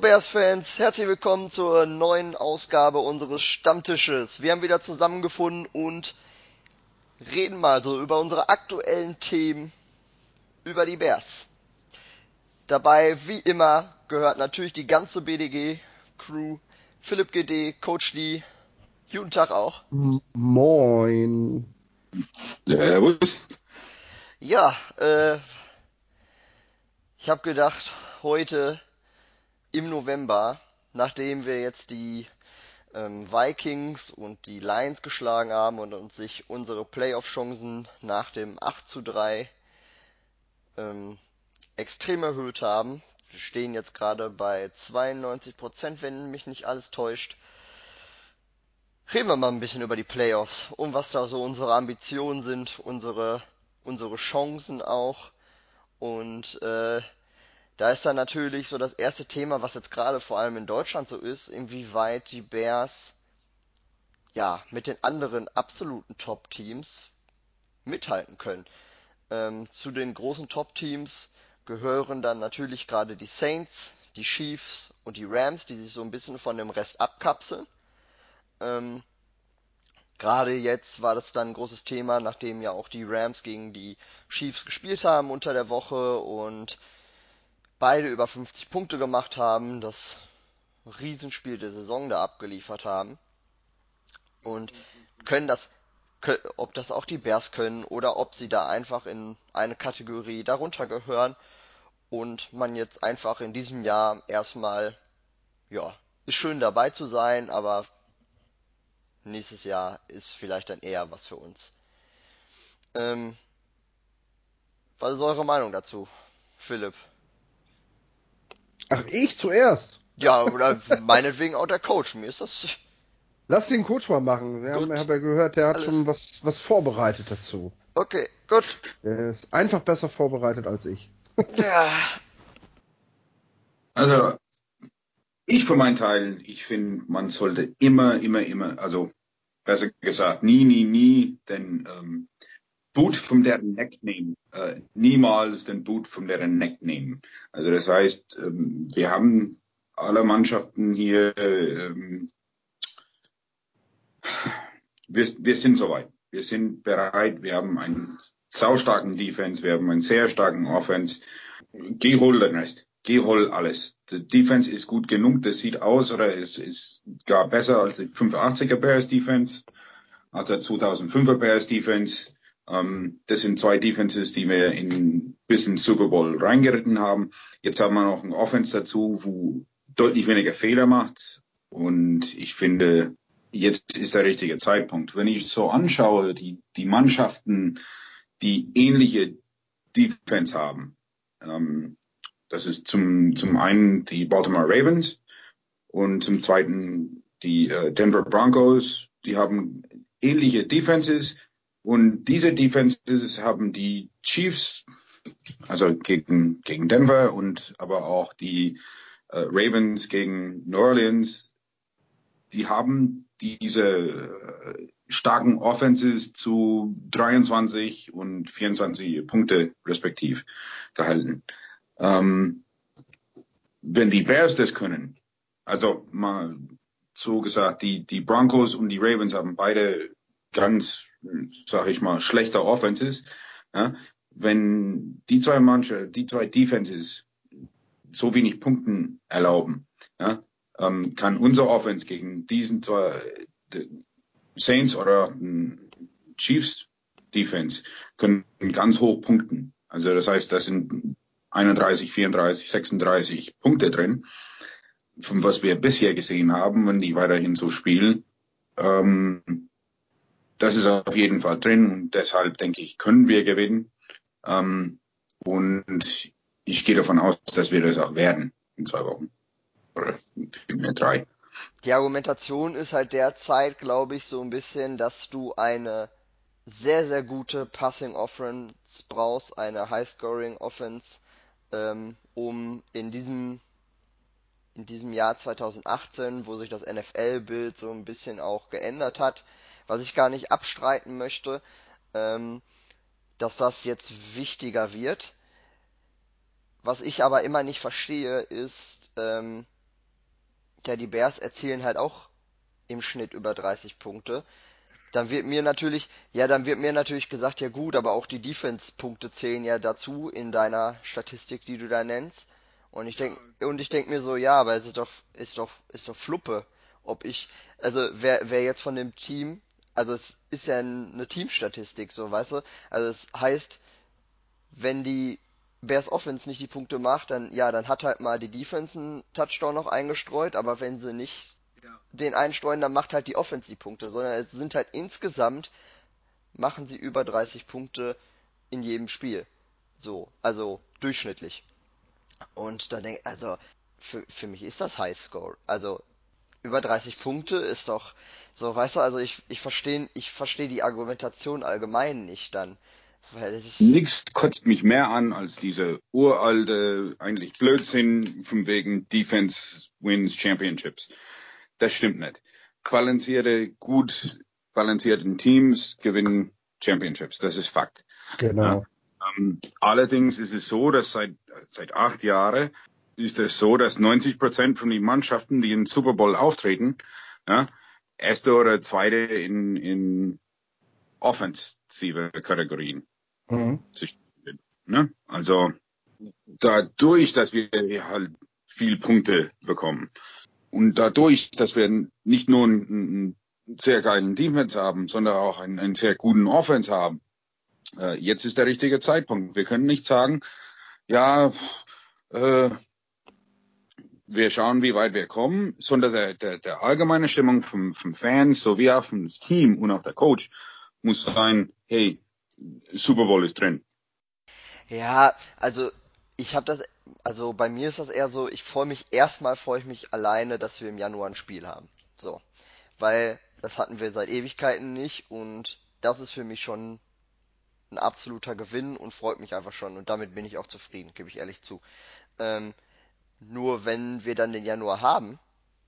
Bears-Fans, herzlich willkommen zur neuen Ausgabe unseres Stammtisches. Wir haben wieder zusammengefunden und reden mal so über unsere aktuellen Themen, über die Bears. Dabei, wie immer, gehört natürlich die ganze BDG-Crew, Philipp GD, Coach Lee, guten Tag auch. Moin. Servus. Ja, äh, ich habe gedacht, heute im November, nachdem wir jetzt die ähm, Vikings und die Lions geschlagen haben und uns sich unsere Playoff-Chancen nach dem 8 zu 3 ähm, extrem erhöht haben. Wir stehen jetzt gerade bei 92 Prozent, wenn mich nicht alles täuscht. Reden wir mal ein bisschen über die Playoffs und was da so unsere Ambitionen sind, unsere, unsere Chancen auch. Und äh, da ist dann natürlich so das erste Thema, was jetzt gerade vor allem in Deutschland so ist, inwieweit die Bears ja mit den anderen absoluten Top-Teams mithalten können. Ähm, zu den großen Top-Teams gehören dann natürlich gerade die Saints, die Chiefs und die Rams, die sich so ein bisschen von dem Rest abkapseln. Ähm, Gerade jetzt war das dann ein großes Thema, nachdem ja auch die Rams gegen die Chiefs gespielt haben unter der Woche und beide über 50 Punkte gemacht haben, das Riesenspiel der Saison da abgeliefert haben. Und können das, ob das auch die Bears können oder ob sie da einfach in eine Kategorie darunter gehören und man jetzt einfach in diesem Jahr erstmal, ja, ist schön dabei zu sein, aber nächstes Jahr ist vielleicht dann eher was für uns. Ähm, was ist eure Meinung dazu, Philipp? Ach, ich zuerst. Ja, oder meinetwegen auch der Coach. Mir ist das. Lass den Coach mal machen. Wir haben, haben ja gehört, der hat Alles. schon was, was vorbereitet dazu. Okay, gut. Der ist einfach besser vorbereitet als ich. ja. Also, ich für meinen Teil, ich finde, man sollte immer, immer, immer, also besser gesagt, nie, nie, nie den ähm, Boot von der Neck nehmen. Äh, niemals den Boot von der Neck nehmen. Also das heißt, ähm, wir haben alle Mannschaften hier, ähm, wir, wir sind soweit. Wir sind bereit. Wir haben einen saustarken Defense. Wir haben einen sehr starken Offense. Geh hol den Rest. Geh hol alles. Die Defense ist gut genug. Das sieht aus oder es ist gar besser als die 85er Bears Defense, als der 2005er Bears Defense. Ähm, das sind zwei Defenses, die wir in bis in Super Bowl reingeritten haben. Jetzt haben wir noch ein Offense dazu, wo deutlich weniger Fehler macht. Und ich finde, jetzt ist der richtige Zeitpunkt. Wenn ich so anschaue, die, die Mannschaften, die ähnliche Defense haben, ähm, das ist zum, zum einen die Baltimore Ravens und zum zweiten die äh, Denver Broncos. Die haben ähnliche Defenses, und diese Defenses haben die Chiefs, also gegen, gegen Denver und aber auch die äh, Ravens gegen New Orleans, die haben diese äh, starken Offenses zu 23 und 24 Punkte respektiv gehalten. Ähm, wenn die Bears das können, also mal so gesagt, die, die Broncos und die Ravens haben beide ganz, sag ich mal, schlechter Offenses, ja, wenn die zwei Manche, die zwei Defenses so wenig Punkten erlauben, ja, ähm, kann unser Offense gegen diesen zwei Saints oder Chiefs Defense können ganz hoch punkten. Also das heißt, da sind 31, 34, 36 Punkte drin, von was wir bisher gesehen haben, wenn die weiterhin so spielen. Ähm, das ist auf jeden Fall drin und deshalb denke ich, können wir gewinnen. Ähm, und ich gehe davon aus, dass wir das auch werden in zwei Wochen. Oder vielmehr drei. Die Argumentation ist halt derzeit, glaube ich, so ein bisschen, dass du eine sehr, sehr gute Passing Offense brauchst, eine High Scoring Offense, ähm, um in diesem in diesem Jahr 2018, wo sich das NFL-Bild so ein bisschen auch geändert hat, was ich gar nicht abstreiten möchte, ähm, dass das jetzt wichtiger wird. Was ich aber immer nicht verstehe, ist, ähm, ja, die Bears erzielen halt auch im Schnitt über 30 Punkte, dann wird mir natürlich, ja, dann wird mir natürlich gesagt, ja gut, aber auch die Defense-Punkte zählen ja dazu in deiner Statistik, die du da nennst. Und ich denk, und ich denk mir so, ja, aber es ist doch, ist doch, ist doch Fluppe, ob ich, also wer, wer jetzt von dem Team, also es ist ja eine Teamstatistik, so, weißt du? Also es heißt, wenn die Bears Offense nicht die Punkte macht, dann, ja, dann hat halt mal die Defense einen Touchdown noch eingestreut, aber wenn sie nicht den einstreuen, dann macht halt die Offense die Punkte, sondern es sind halt insgesamt, machen sie über 30 Punkte in jedem Spiel. So, also durchschnittlich. Und da denke also für, für mich ist das Highscore. Also über 30 Punkte ist doch so, weißt du, also ich, ich verstehe ich verstehe die Argumentation allgemein nicht dann. Weil es ist Nix kotzt mich mehr an als diese uralte, eigentlich Blödsinn von wegen Defense wins Championships. Das stimmt nicht. Balancierte, gut balancierten Teams gewinnen Championships. Das ist Fakt. Genau. Ja, ähm, allerdings ist es so, dass seit, seit acht Jahren ist es so, dass 90 Prozent von den Mannschaften, die in Super Bowl auftreten, ja, erste oder zweite in, in offensive Kategorien. Mhm. Ne? Also dadurch, dass wir halt viel Punkte bekommen, und dadurch, dass wir nicht nur einen, einen sehr geilen Defense haben, sondern auch einen, einen sehr guten Offense haben, äh, jetzt ist der richtige Zeitpunkt. Wir können nicht sagen, ja, äh, wir schauen, wie weit wir kommen, sondern der, der, der allgemeine Stimmung vom, vom Fans sowie auch vom Team und auch der Coach muss sein, hey, Super Bowl ist drin. Ja, also ich habe das also bei mir ist das eher so, ich freue mich, erstmal freue ich mich alleine, dass wir im Januar ein Spiel haben. So. Weil das hatten wir seit Ewigkeiten nicht und das ist für mich schon ein absoluter Gewinn und freut mich einfach schon und damit bin ich auch zufrieden, gebe ich ehrlich zu. Ähm, nur wenn wir dann den Januar haben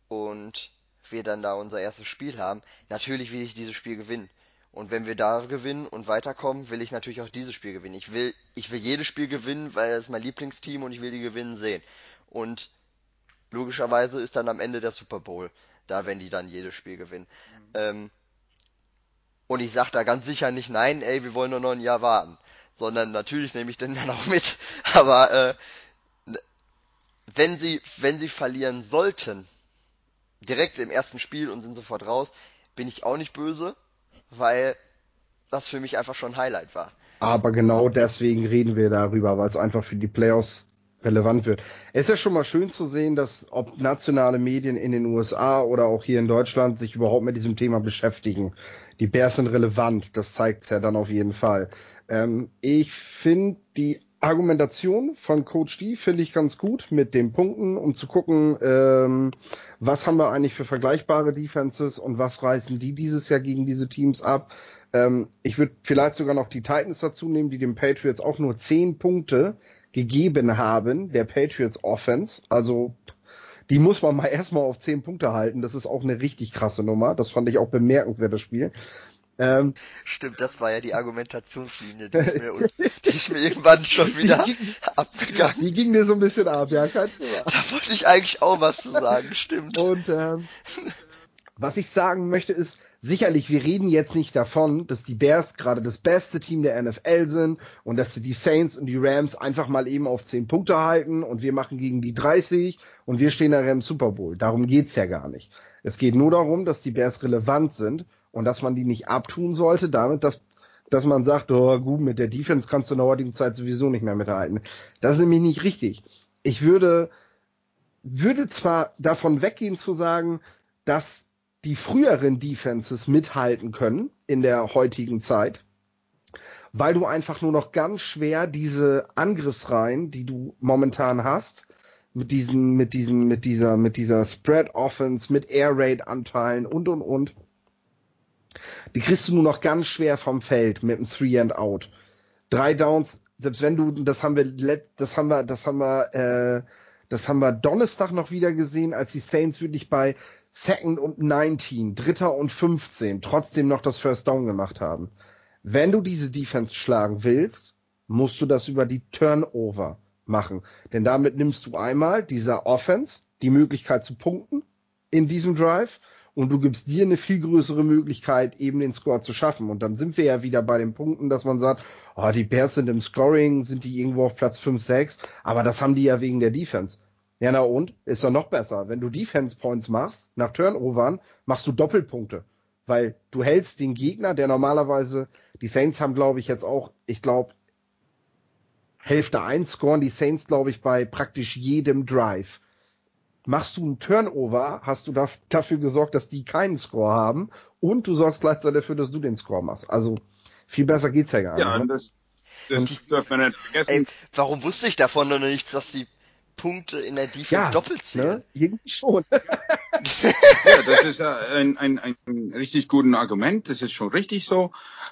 und wir dann da unser erstes Spiel haben, natürlich will ich dieses Spiel gewinnen. Und wenn wir da gewinnen und weiterkommen, will ich natürlich auch dieses Spiel gewinnen. Ich will, ich will jedes Spiel gewinnen, weil es mein Lieblingsteam und ich will die gewinnen sehen. Und logischerweise ist dann am Ende der Super Bowl, da wenn die dann jedes Spiel gewinnen. Mhm. Ähm, und ich sag da ganz sicher nicht, nein, ey, wir wollen nur noch ein Jahr warten. Sondern natürlich nehme ich den dann auch mit. Aber äh, wenn sie, wenn sie verlieren sollten, direkt im ersten Spiel und sind sofort raus, bin ich auch nicht böse weil das für mich einfach schon ein Highlight war. Aber genau deswegen reden wir darüber, weil es einfach für die Playoffs relevant wird. Es ist ja schon mal schön zu sehen, dass ob nationale Medien in den USA oder auch hier in Deutschland sich überhaupt mit diesem Thema beschäftigen. Die Bears sind relevant, das zeigt es ja dann auf jeden Fall. Ähm, ich finde die Argumentation von Coach D finde ich ganz gut mit den Punkten, um zu gucken, ähm, was haben wir eigentlich für vergleichbare Defenses und was reißen die dieses Jahr gegen diese Teams ab. Ähm, ich würde vielleicht sogar noch die Titans dazu nehmen, die den Patriots auch nur zehn Punkte gegeben haben, der Patriots Offense. Also die muss man mal erstmal auf zehn Punkte halten. Das ist auch eine richtig krasse Nummer. Das fand ich auch bemerkenswert, das Spiel. Ähm, Stimmt, das war ja die Argumentationslinie, die ist mir, die ist mir irgendwann schon wieder die ging, abgegangen. Die ging mir so ein bisschen ab, ja, kein Da wollte ich eigentlich auch was zu sagen, stimmt. Und ähm, was ich sagen möchte ist, sicherlich, wir reden jetzt nicht davon, dass die Bears gerade das beste Team der NFL sind und dass sie die Saints und die Rams einfach mal eben auf 10 Punkte halten und wir machen gegen die 30 und wir stehen nachher im Super Bowl. Darum geht's ja gar nicht. Es geht nur darum, dass die Bears relevant sind und dass man die nicht abtun sollte, damit, dass, dass man sagt, oh gut, mit der Defense kannst du in der heutigen Zeit sowieso nicht mehr mithalten. Das ist nämlich nicht richtig. Ich würde, würde zwar davon weggehen zu sagen, dass die früheren Defenses mithalten können in der heutigen Zeit, weil du einfach nur noch ganz schwer diese Angriffsreihen, die du momentan hast, mit diesen, mit diesen, mit dieser, mit dieser Spread Offense, mit Air Raid Anteilen und und und, die kriegst du nur noch ganz schwer vom Feld mit einem Three and Out. Drei Downs, selbst wenn du, das haben wir, das haben wir, das haben wir, äh, das haben wir Donnerstag noch wieder gesehen, als die Saints wirklich bei Second und 19, Dritter und 15 trotzdem noch das First Down gemacht haben. Wenn du diese Defense schlagen willst, musst du das über die Turnover machen. Denn damit nimmst du einmal dieser Offense die Möglichkeit zu punkten in diesem Drive und du gibst dir eine viel größere Möglichkeit, eben den Score zu schaffen. Und dann sind wir ja wieder bei den Punkten, dass man sagt, oh, die Bears sind im Scoring, sind die irgendwo auf Platz 5, 6, aber das haben die ja wegen der Defense. Ja, na und? Ist doch noch besser. Wenn du Defense Points machst, nach Turnovern, machst du Doppelpunkte. Weil du hältst den Gegner, der normalerweise, die Saints haben, glaube ich, jetzt auch, ich glaube, Hälfte 1 scoren die Saints, glaube ich, bei praktisch jedem Drive. Machst du einen Turnover, hast du dafür gesorgt, dass die keinen Score haben und du sorgst gleichzeitig dafür, dass du den Score machst. Also viel besser geht's ja gar nicht. Ja, ne? das, das dürfen wir nicht vergessen. Ey, warum wusste ich davon noch nicht, dass die Punkte in der Defense ja, doppelt zählen. Ne? Irgendwie schon. ja, das ist ein, ein, ein richtig gutes Argument. Das ist schon richtig so.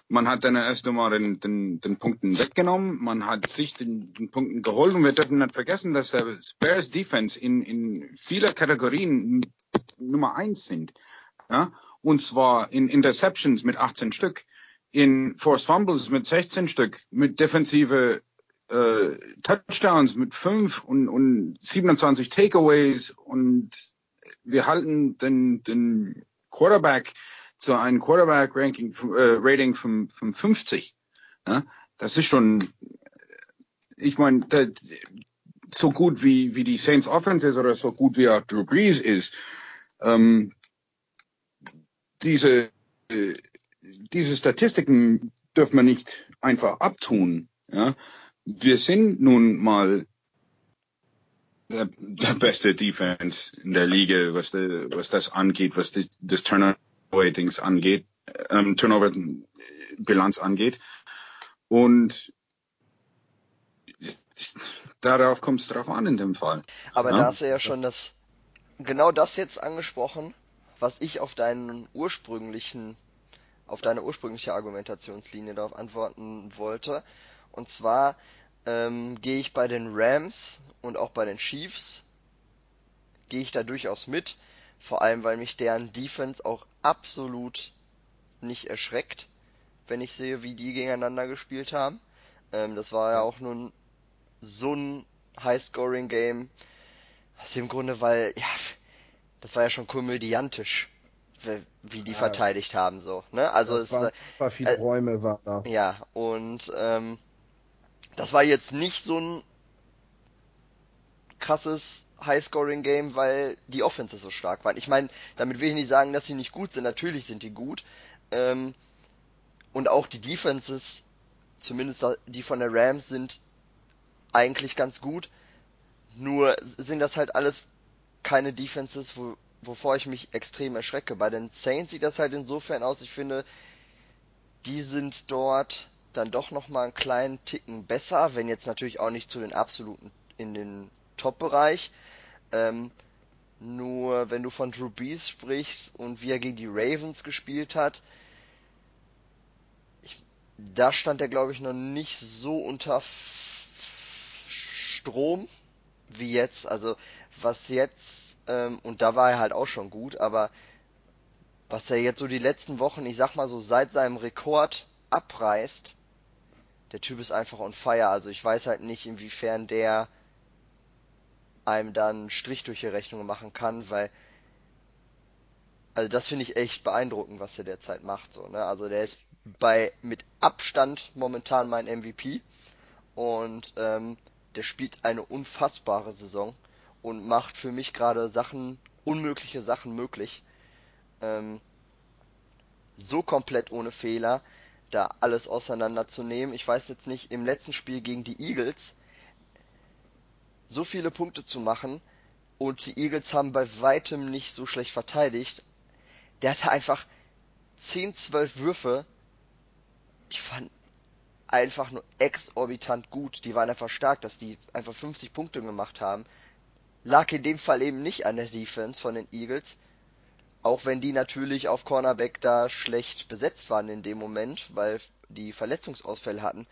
Man hat dann erst einmal den, den, den Punkten weggenommen. Man hat sich den, den Punkten geholt. Und wir dürfen nicht vergessen, dass der Spurs Defense in, in vieler Kategorien Nummer eins sind. Ja? Und zwar in Interceptions mit 18 Stück, in Force Fumbles mit 16 Stück, mit defensive äh, Touchdowns mit fünf und, und 27 Takeaways und wir halten den, den Quarterback zu einem Quarterback-Ranking äh, Rating von, von 50. Ja? Das ist schon, ich meine, so gut wie, wie die Saints Offense ist oder so gut wie auch Drew Brees ist, ähm, diese, äh, diese Statistiken dürfen wir nicht einfach abtun. Ja? Wir sind nun mal der, der beste Defense in der Liga, was, de, was das angeht, was die, das Turnover-Ratings angeht, ähm, Turnover-Bilanz angeht. Und darauf kommt es drauf an in dem Fall. Aber ja? da hast du ja schon das, genau das jetzt angesprochen, was ich auf deinen ursprünglichen, auf deine ursprüngliche Argumentationslinie darauf antworten wollte. Und zwar ähm, gehe ich bei den Rams und auch bei den Chiefs, gehe ich da durchaus mit. Vor allem, weil mich deren Defense auch absolut nicht erschreckt, wenn ich sehe, wie die gegeneinander gespielt haben. Ähm, das war ja auch nun so ein High-Scoring-Game. Aus dem Grunde, weil, ja, das war ja schon komödiantisch, wie die ja, verteidigt haben, so, ne? Also es war, war viele äh, Räume war da. Ja, und ähm, das war jetzt nicht so ein krasses High-Scoring-Game, weil die Offenses so stark waren. Ich meine, damit will ich nicht sagen, dass sie nicht gut sind. Natürlich sind die gut. Ähm, und auch die Defenses, zumindest die von der Rams, sind eigentlich ganz gut. Nur sind das halt alles keine Defenses, wo, wovor ich mich extrem erschrecke. Bei den Saints sieht das halt insofern aus, ich finde, die sind dort dann doch nochmal einen kleinen Ticken besser, wenn jetzt natürlich auch nicht zu den absoluten in den Top-Bereich. Ähm, nur wenn du von Drew Brees sprichst und wie er gegen die Ravens gespielt hat, ich, da stand er glaube ich noch nicht so unter Strom wie jetzt. Also was jetzt, ähm, und da war er halt auch schon gut, aber was er jetzt so die letzten Wochen, ich sag mal so seit seinem Rekord abreißt, der Typ ist einfach on fire. Also ich weiß halt nicht, inwiefern der einem dann Strich durch die Rechnung machen kann, weil also das finde ich echt beeindruckend, was er derzeit macht. So, ne? Also der ist bei mit Abstand momentan mein MVP und ähm, der spielt eine unfassbare Saison und macht für mich gerade Sachen, unmögliche Sachen möglich. Ähm, so komplett ohne Fehler da alles auseinanderzunehmen. Ich weiß jetzt nicht, im letzten Spiel gegen die Eagles so viele Punkte zu machen und die Eagles haben bei weitem nicht so schlecht verteidigt. Der hatte einfach 10, 12 Würfe, die waren einfach nur exorbitant gut. Die waren einfach stark, dass die einfach 50 Punkte gemacht haben. Lag in dem Fall eben nicht an der Defense von den Eagles, auch wenn die natürlich auf Cornerback da schlecht besetzt waren in dem Moment, weil die Verletzungsausfälle hatten.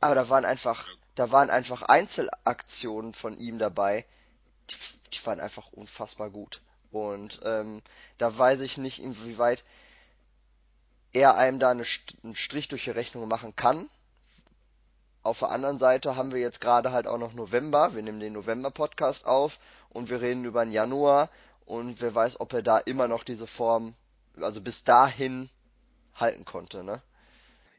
Aber da waren einfach, da waren einfach Einzelaktionen von ihm dabei, die, die waren einfach unfassbar gut. Und ähm, da weiß ich nicht, inwieweit er einem da eine, einen Strich durch die Rechnung machen kann. auf der anderen Seite haben wir jetzt gerade halt auch noch November. Wir nehmen den November-Podcast auf und wir reden über den Januar und wer weiß, ob er da immer noch diese Form, also bis dahin halten konnte, ne?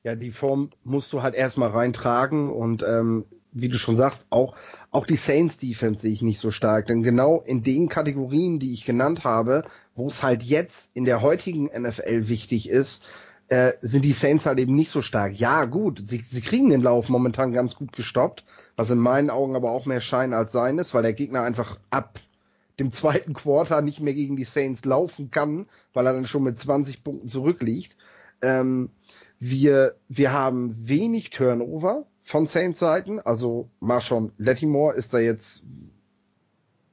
Ja, die Form musst du halt erstmal reintragen und ähm, wie du schon sagst, auch, auch die Saints Defense sehe ich nicht so stark. Denn genau in den Kategorien, die ich genannt habe, wo es halt jetzt in der heutigen NFL wichtig ist, äh, sind die Saints halt eben nicht so stark. Ja, gut, sie, sie kriegen den Lauf momentan ganz gut gestoppt, was in meinen Augen aber auch mehr Schein als Sein ist, weil der Gegner einfach ab dem zweiten Quarter nicht mehr gegen die Saints laufen kann, weil er dann schon mit 20 Punkten zurückliegt. Ähm, wir, wir haben wenig Turnover von Saints Seiten. Also Marshawn Lattimore ist da jetzt,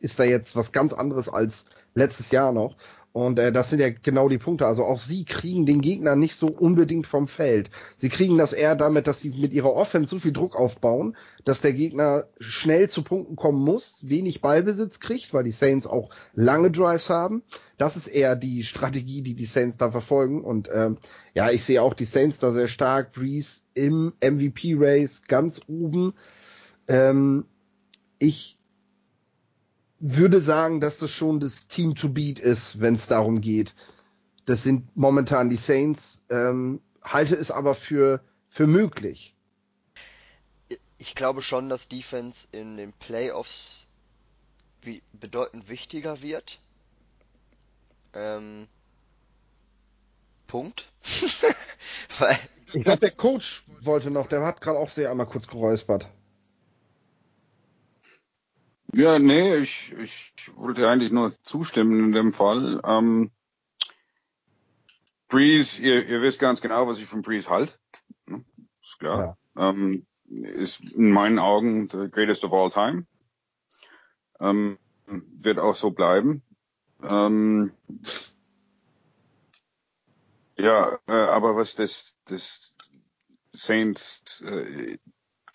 ist da jetzt was ganz anderes als letztes Jahr noch. Und äh, das sind ja genau die Punkte. Also auch sie kriegen den Gegner nicht so unbedingt vom Feld. Sie kriegen das eher damit, dass sie mit ihrer Offense so viel Druck aufbauen, dass der Gegner schnell zu Punkten kommen muss, wenig Ballbesitz kriegt, weil die Saints auch lange Drives haben. Das ist eher die Strategie, die die Saints da verfolgen. Und ähm, ja, ich sehe auch die Saints da sehr stark. Breeze im MVP-Race ganz oben. Ähm, ich würde sagen, dass das schon das Team to beat ist, wenn es darum geht. Das sind momentan die Saints. Ähm, halte es aber für, für möglich. Ich glaube schon, dass Defense in den Playoffs wie bedeutend wichtiger wird. Ähm, Punkt. ich glaube, der Coach wollte noch, der hat gerade auch sehr einmal kurz geräuspert. Ja, nee, ich, ich wollte eigentlich nur zustimmen in dem Fall. Ähm, Breeze, ihr, ihr wisst ganz genau, was ich von Breeze halt. Ne? Ist klar. Ja. Ähm, ist in meinen Augen the greatest of all time. Ähm, wird auch so bleiben. Ähm, ja, äh, aber was das, das Saints äh,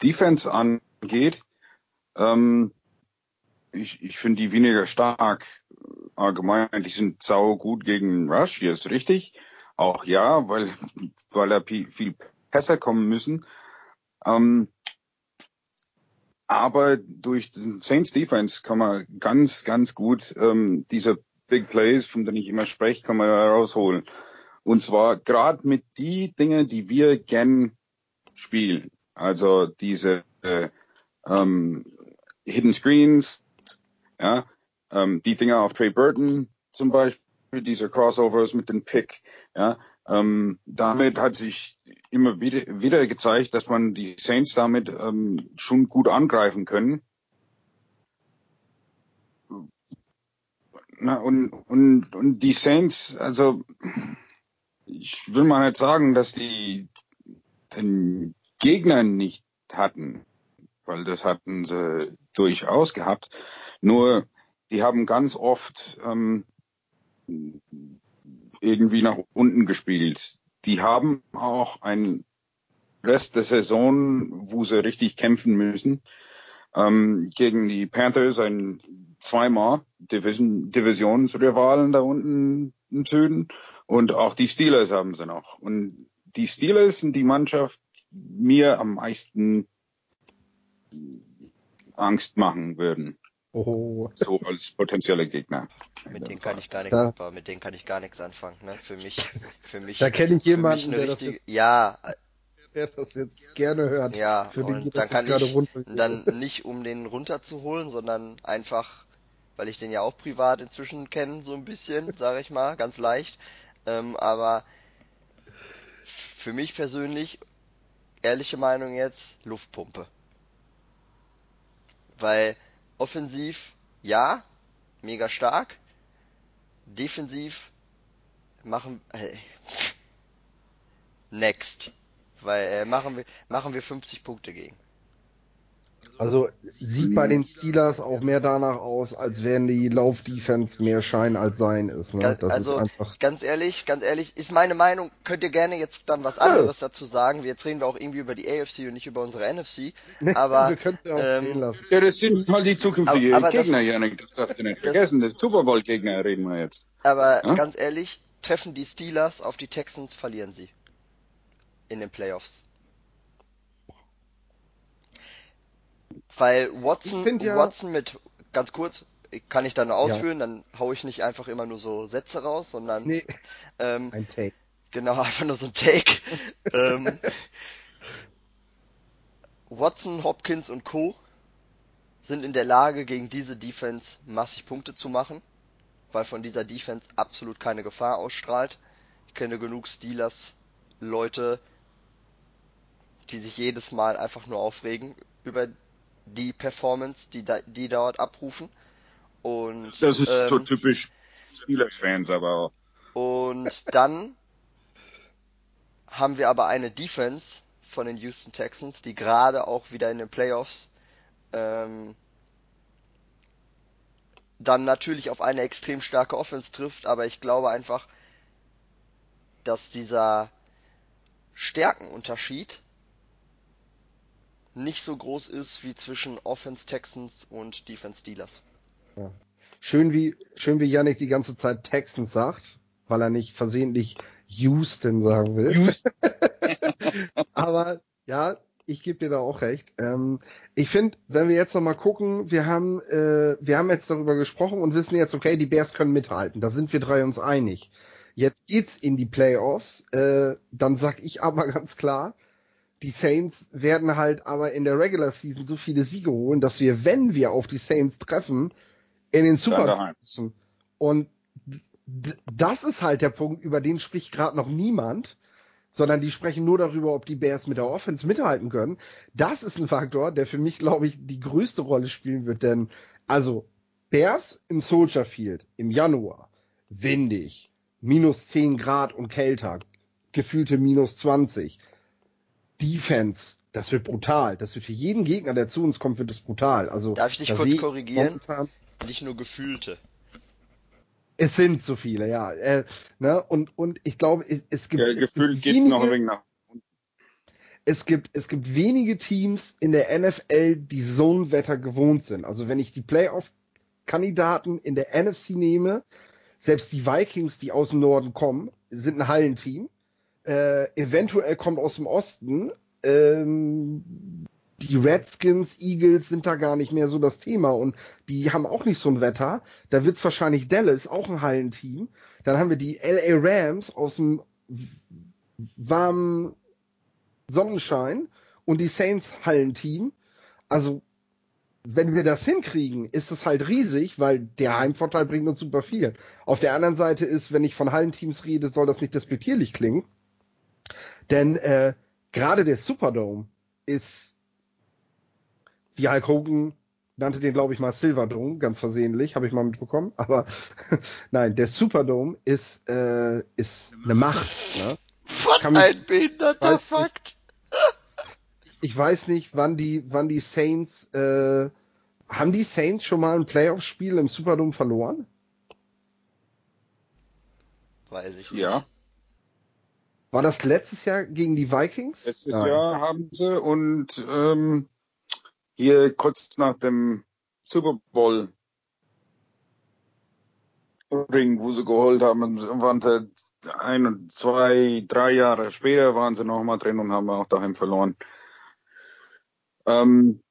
Defense angeht, ähm, ich, ich finde die weniger stark allgemein. Die sind sau gut gegen Rush, hier ist richtig. Auch ja, weil, weil da viel Pässe kommen müssen. Ähm, aber durch diesen Saints Defense kann man ganz, ganz gut ähm, diese Big Plays, von denen ich immer spreche, kann man rausholen. Und zwar gerade mit die Dinge, die wir gern spielen. Also diese äh, ähm, Hidden Screens, ja, ähm, die Dinger auf Trey Burton zum Beispiel, diese Crossovers mit dem Pick, ja, ähm, damit hat sich immer wieder, wieder gezeigt, dass man die Saints damit ähm, schon gut angreifen können. Na, und, und, und die Saints, also ich will mal nicht sagen, dass die den Gegner nicht hatten, weil das hatten sie durchaus gehabt. Nur die haben ganz oft ähm, irgendwie nach unten gespielt. Die haben auch einen Rest der Saison, wo sie richtig kämpfen müssen. Ähm, gegen die Panthers ein zweimal Division, Divisionsrivalen da unten im Süden und auch die Steelers haben sie noch. Und die Steelers sind die Mannschaft mir am meisten Angst machen würden. Oh. So als potenzielle Gegner. Mit denen kann ich gar nichts, ja. mit denen kann ich gar nichts anfangen, ne? Für mich, für mich. Da kenne ich jemanden, der richtige, jetzt, ja, der das jetzt gerne hört. Ja, für und dann kann ich, dann nicht um den runterzuholen, sondern einfach, weil ich den ja auch privat inzwischen kenne, so ein bisschen, sage ich mal, ganz leicht. Ähm, aber für mich persönlich, ehrliche Meinung jetzt, Luftpumpe. Weil offensiv, ja, mega stark. Defensiv machen äh, next, weil äh, machen wir machen wir 50 Punkte gegen. Also sieht bei den Steelers auch mehr danach aus, als wären die Laufdefense mehr Schein als Sein ist. Ne? Das also ist ganz ehrlich, ganz ehrlich, ist meine Meinung. Könnt ihr gerne jetzt dann was anderes ja. dazu sagen? Jetzt reden wir auch irgendwie über die AFC und nicht über unsere NFC. Aber wir können ja, auch ähm, lassen. ja, das sind halt die zukünftigen aber, aber Gegner, das, Janik. Das darfst du nicht vergessen. Das Super Bowl Gegner reden wir jetzt. Aber ja? ganz ehrlich, treffen die Steelers auf die Texans, verlieren sie in den Playoffs. Weil Watson, ja, Watson mit, ganz kurz, kann ich dann ausführen, ja. dann hau ich nicht einfach immer nur so Sätze raus, sondern nee. ähm, ein Take. Genau, einfach nur so ein Take. ähm, Watson, Hopkins und Co. sind in der Lage, gegen diese Defense massig Punkte zu machen, weil von dieser Defense absolut keine Gefahr ausstrahlt. Ich kenne genug Steelers Leute, die sich jedes Mal einfach nur aufregen über die Performance, die, da, die dort abrufen. Und, das ist ähm, so typisch Steelers-Fans, aber. Und dann haben wir aber eine Defense von den Houston Texans, die gerade auch wieder in den Playoffs ähm, dann natürlich auf eine extrem starke Offense trifft, aber ich glaube einfach, dass dieser Stärkenunterschied nicht so groß ist wie zwischen Offense Texans und Defense Steelers. Ja. Schön wie, schön wie Yannick die ganze Zeit Texans sagt, weil er nicht versehentlich Houston sagen will. Houston. Aber ja, ich gebe dir da auch recht. Ähm, ich finde, wenn wir jetzt noch mal gucken, wir haben, äh, wir haben jetzt darüber gesprochen und wissen jetzt, okay, die Bears können mithalten. Da sind wir drei uns einig. Jetzt geht's in die Playoffs. Äh, dann sag ich aber ganz klar, die Saints werden halt aber in der Regular Season so viele Siege holen, dass wir, wenn wir auf die Saints treffen, in den Super müssen. Und das ist halt der Punkt, über den spricht gerade noch niemand, sondern die sprechen nur darüber, ob die Bears mit der Offense mithalten können. Das ist ein Faktor, der für mich, glaube ich, die größte Rolle spielen wird, denn also Bears im Soldier Field im Januar, windig, minus 10 Grad und kälter, gefühlte minus 20. Defense, das wird brutal. Das wird für jeden Gegner, der zu uns kommt, wird es brutal. Also, Darf ich dich kurz korrigieren? Nicht nur gefühlte. Es sind so viele, ja. Äh, ne? und, und ich glaube, es, es gibt. Ja, gefühlt geht es noch ein wenig nach. Es gibt, es gibt wenige Teams in der NFL, die so ein Wetter gewohnt sind. Also wenn ich die Playoff-Kandidaten in der NFC nehme, selbst die Vikings, die aus dem Norden kommen, sind ein Hallenteam. Äh, eventuell kommt aus dem Osten. Ähm, die Redskins, Eagles sind da gar nicht mehr so das Thema und die haben auch nicht so ein Wetter. Da wird's wahrscheinlich Dallas, auch ein Hallenteam. Dann haben wir die LA Rams aus dem warmen Sonnenschein und die Saints Hallenteam. Also, wenn wir das hinkriegen, ist es halt riesig, weil der Heimvorteil bringt uns super viel. Auf der anderen Seite ist, wenn ich von Hallenteams rede, soll das nicht despektierlich klingen. Denn äh, gerade der Superdome ist wie Hulk Hogan nannte den, glaube ich, mal Silverdome, ganz versehentlich, habe ich mal mitbekommen. Aber nein, der Superdome ist, äh, ist eine Macht. Ne? Was ein behinderter Fakt. Nicht, ich weiß nicht, wann die, wann die Saints, äh, haben die Saints schon mal ein Playoff-Spiel im Superdome verloren? Weiß ich nicht. Ja. War das letztes Jahr gegen die Vikings? Letztes Nein. Jahr haben sie und ähm, hier kurz nach dem Super Bowl Ring, wo sie geholt haben, waren sie ein und zwei, drei Jahre später waren sie nochmal drin und haben auch daheim verloren. Ähm,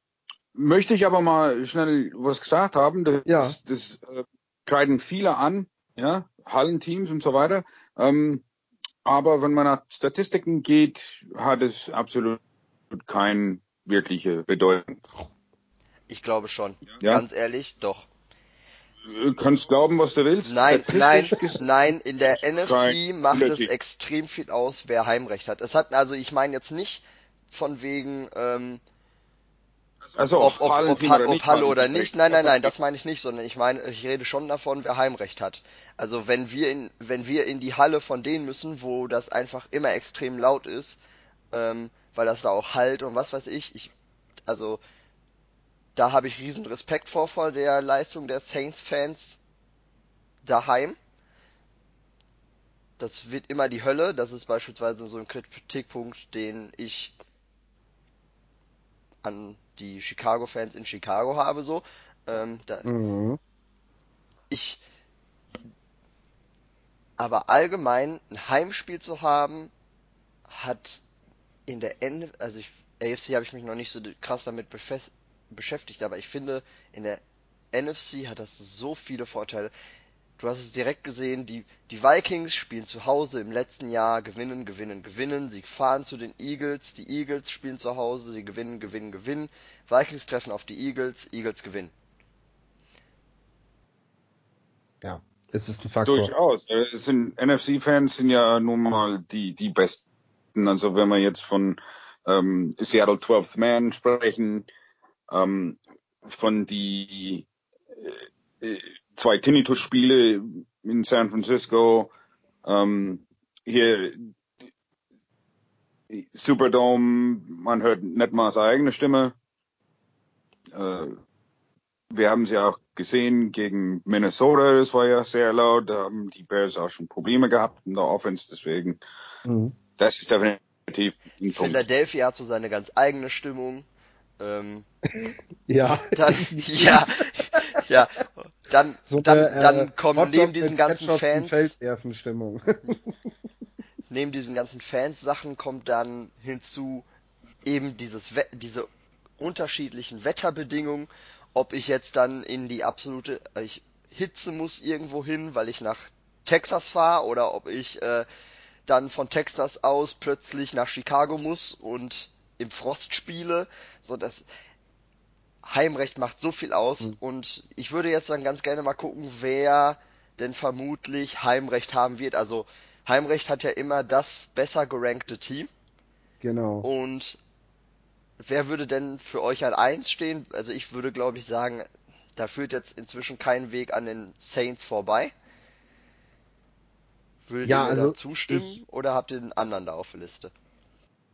möchte ich aber mal schnell was gesagt haben. Das, ja. das äh, kreiden viele an, ja, Hallenteams und so weiter. Ähm, aber wenn man nach Statistiken geht, hat es absolut keinen wirkliche Bedeutung. Ich glaube schon. Ja? Ganz ehrlich, doch. Du kannst glauben, was du willst. Nein, nein, nein, in der NFC macht es extrem viel aus, wer Heimrecht hat. Es hat, also ich meine jetzt nicht von wegen, ähm, also ob, ob, ob, ob, ob Hallo oder nicht. Nein, nein, nein, das meine ich nicht, sondern ich meine, ich rede schon davon, wer Heimrecht hat. Also wenn wir in, wenn wir in die Halle von denen müssen, wo das einfach immer extrem laut ist, ähm, weil das da auch halt und was weiß ich. Ich, also da habe ich riesen Respekt vor, vor der Leistung der Saints-Fans daheim. Das wird immer die Hölle. Das ist beispielsweise so ein Kritikpunkt, den ich an die Chicago-Fans in Chicago habe. So, ähm, da, mhm. ich, aber allgemein ein Heimspiel zu haben, hat in der Ende, also ich, AFC habe ich mich noch nicht so krass damit beschäftigt, aber ich finde, in der NFC hat das so viele Vorteile. Du hast es direkt gesehen, die, die Vikings spielen zu Hause im letzten Jahr, gewinnen, gewinnen, gewinnen. Sie fahren zu den Eagles, die Eagles spielen zu Hause, sie gewinnen, gewinnen, gewinnen. Vikings treffen auf die Eagles, Eagles gewinnen. Ja, es ist ein Faktor. Durchaus. Äh, es sind NFC-Fans sind ja nun mal die die besten. Also wenn wir jetzt von ähm, Seattle 12th Man sprechen, ähm, von die äh, äh, zwei Tinnitus-Spiele in San Francisco, ähm, hier Superdome, man hört nicht mal seine eigene Stimme. Äh, wir haben sie auch gesehen gegen Minnesota, das war ja sehr laut, da haben die Bears auch schon Probleme gehabt in der Offense, deswegen mhm. das ist definitiv ein Philadelphia hat so seine ganz eigene Stimmung. Ähm, ja. Dann, ja, ja, dann, so dann, eine, dann äh, kommen neben diesen ganzen Fans. Stimmung. neben diesen ganzen Fans-Sachen kommt dann hinzu eben dieses, diese unterschiedlichen Wetterbedingungen ob ich jetzt dann in die absolute ich Hitze muss irgendwo hin, weil ich nach Texas fahre oder ob ich äh, dann von Texas aus plötzlich nach Chicago muss und im Frost spiele, so dass Heimrecht macht so viel aus mhm. und ich würde jetzt dann ganz gerne mal gucken, wer denn vermutlich Heimrecht haben wird. Also Heimrecht hat ja immer das besser gerankte Team. Genau. Und wer würde denn für euch an 1 stehen? Also ich würde glaube ich sagen, da führt jetzt inzwischen kein Weg an den Saints vorbei. Würdet ja, ihr also da zustimmen oder habt ihr den anderen da auf der Liste?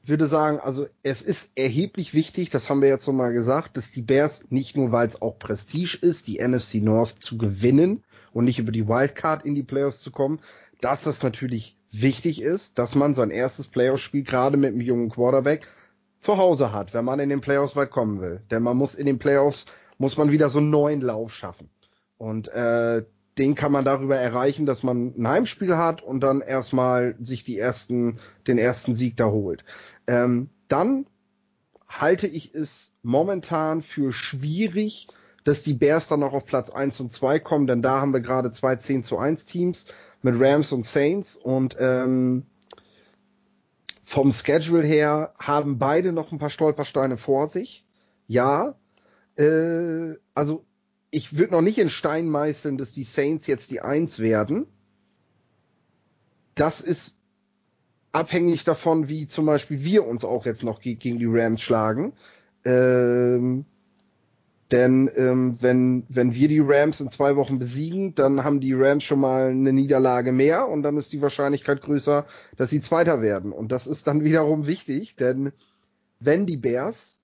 Würde sagen, also es ist erheblich wichtig, das haben wir jetzt nochmal gesagt, dass die Bears nicht nur, weil es auch Prestige ist, die NFC North zu gewinnen und nicht über die Wildcard in die Playoffs zu kommen, dass das natürlich wichtig ist, dass man sein erstes Playoff-Spiel gerade mit einem jungen Quarterback zu Hause hat, wenn man in den Playoffs weit kommen will. Denn man muss in den Playoffs, muss man wieder so einen neuen Lauf schaffen. Und äh, den kann man darüber erreichen, dass man ein Heimspiel hat und dann erstmal sich die ersten, den ersten Sieg da holt. Ähm, dann halte ich es momentan für schwierig, dass die Bears dann noch auf Platz 1 und 2 kommen, denn da haben wir gerade zwei 10 zu 1 Teams mit Rams und Saints und ähm, vom Schedule her haben beide noch ein paar Stolpersteine vor sich. Ja, äh, also ich würde noch nicht in Stein meißeln, dass die Saints jetzt die Eins werden. Das ist abhängig davon, wie zum Beispiel wir uns auch jetzt noch gegen die Rams schlagen. Ähm, denn ähm, wenn, wenn wir die Rams in zwei Wochen besiegen, dann haben die Rams schon mal eine Niederlage mehr und dann ist die Wahrscheinlichkeit größer, dass sie Zweiter werden. Und das ist dann wiederum wichtig, denn wenn die Bears,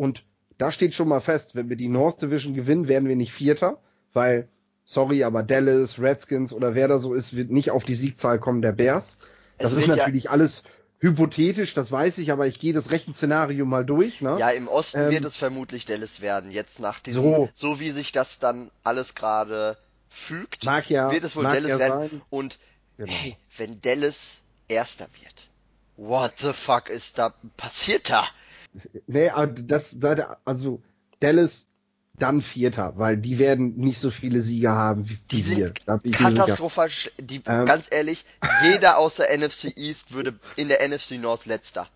und da steht schon mal fest, wenn wir die North Division gewinnen, werden wir nicht Vierter, weil, sorry, aber Dallas, Redskins oder wer da so ist, wird nicht auf die Siegzahl kommen der Bears. Das ist natürlich ja alles hypothetisch, das weiß ich, aber ich gehe das Rechenszenario mal durch. Ne? Ja, im Osten ähm, wird es vermutlich Dallas werden. Jetzt nach diesem, so, so wie sich das dann alles gerade fügt, mag ja, wird es wohl Dallas ja werden. Sein. Und genau. hey, wenn Dallas Erster wird, what the fuck ist da passiert da? Nee, das, also Dallas dann Vierter, weil die werden nicht so viele Sieger haben wie die wir. katastrophal. Die, ähm, ganz ehrlich, jeder aus der NFC East würde in der NFC North letzter.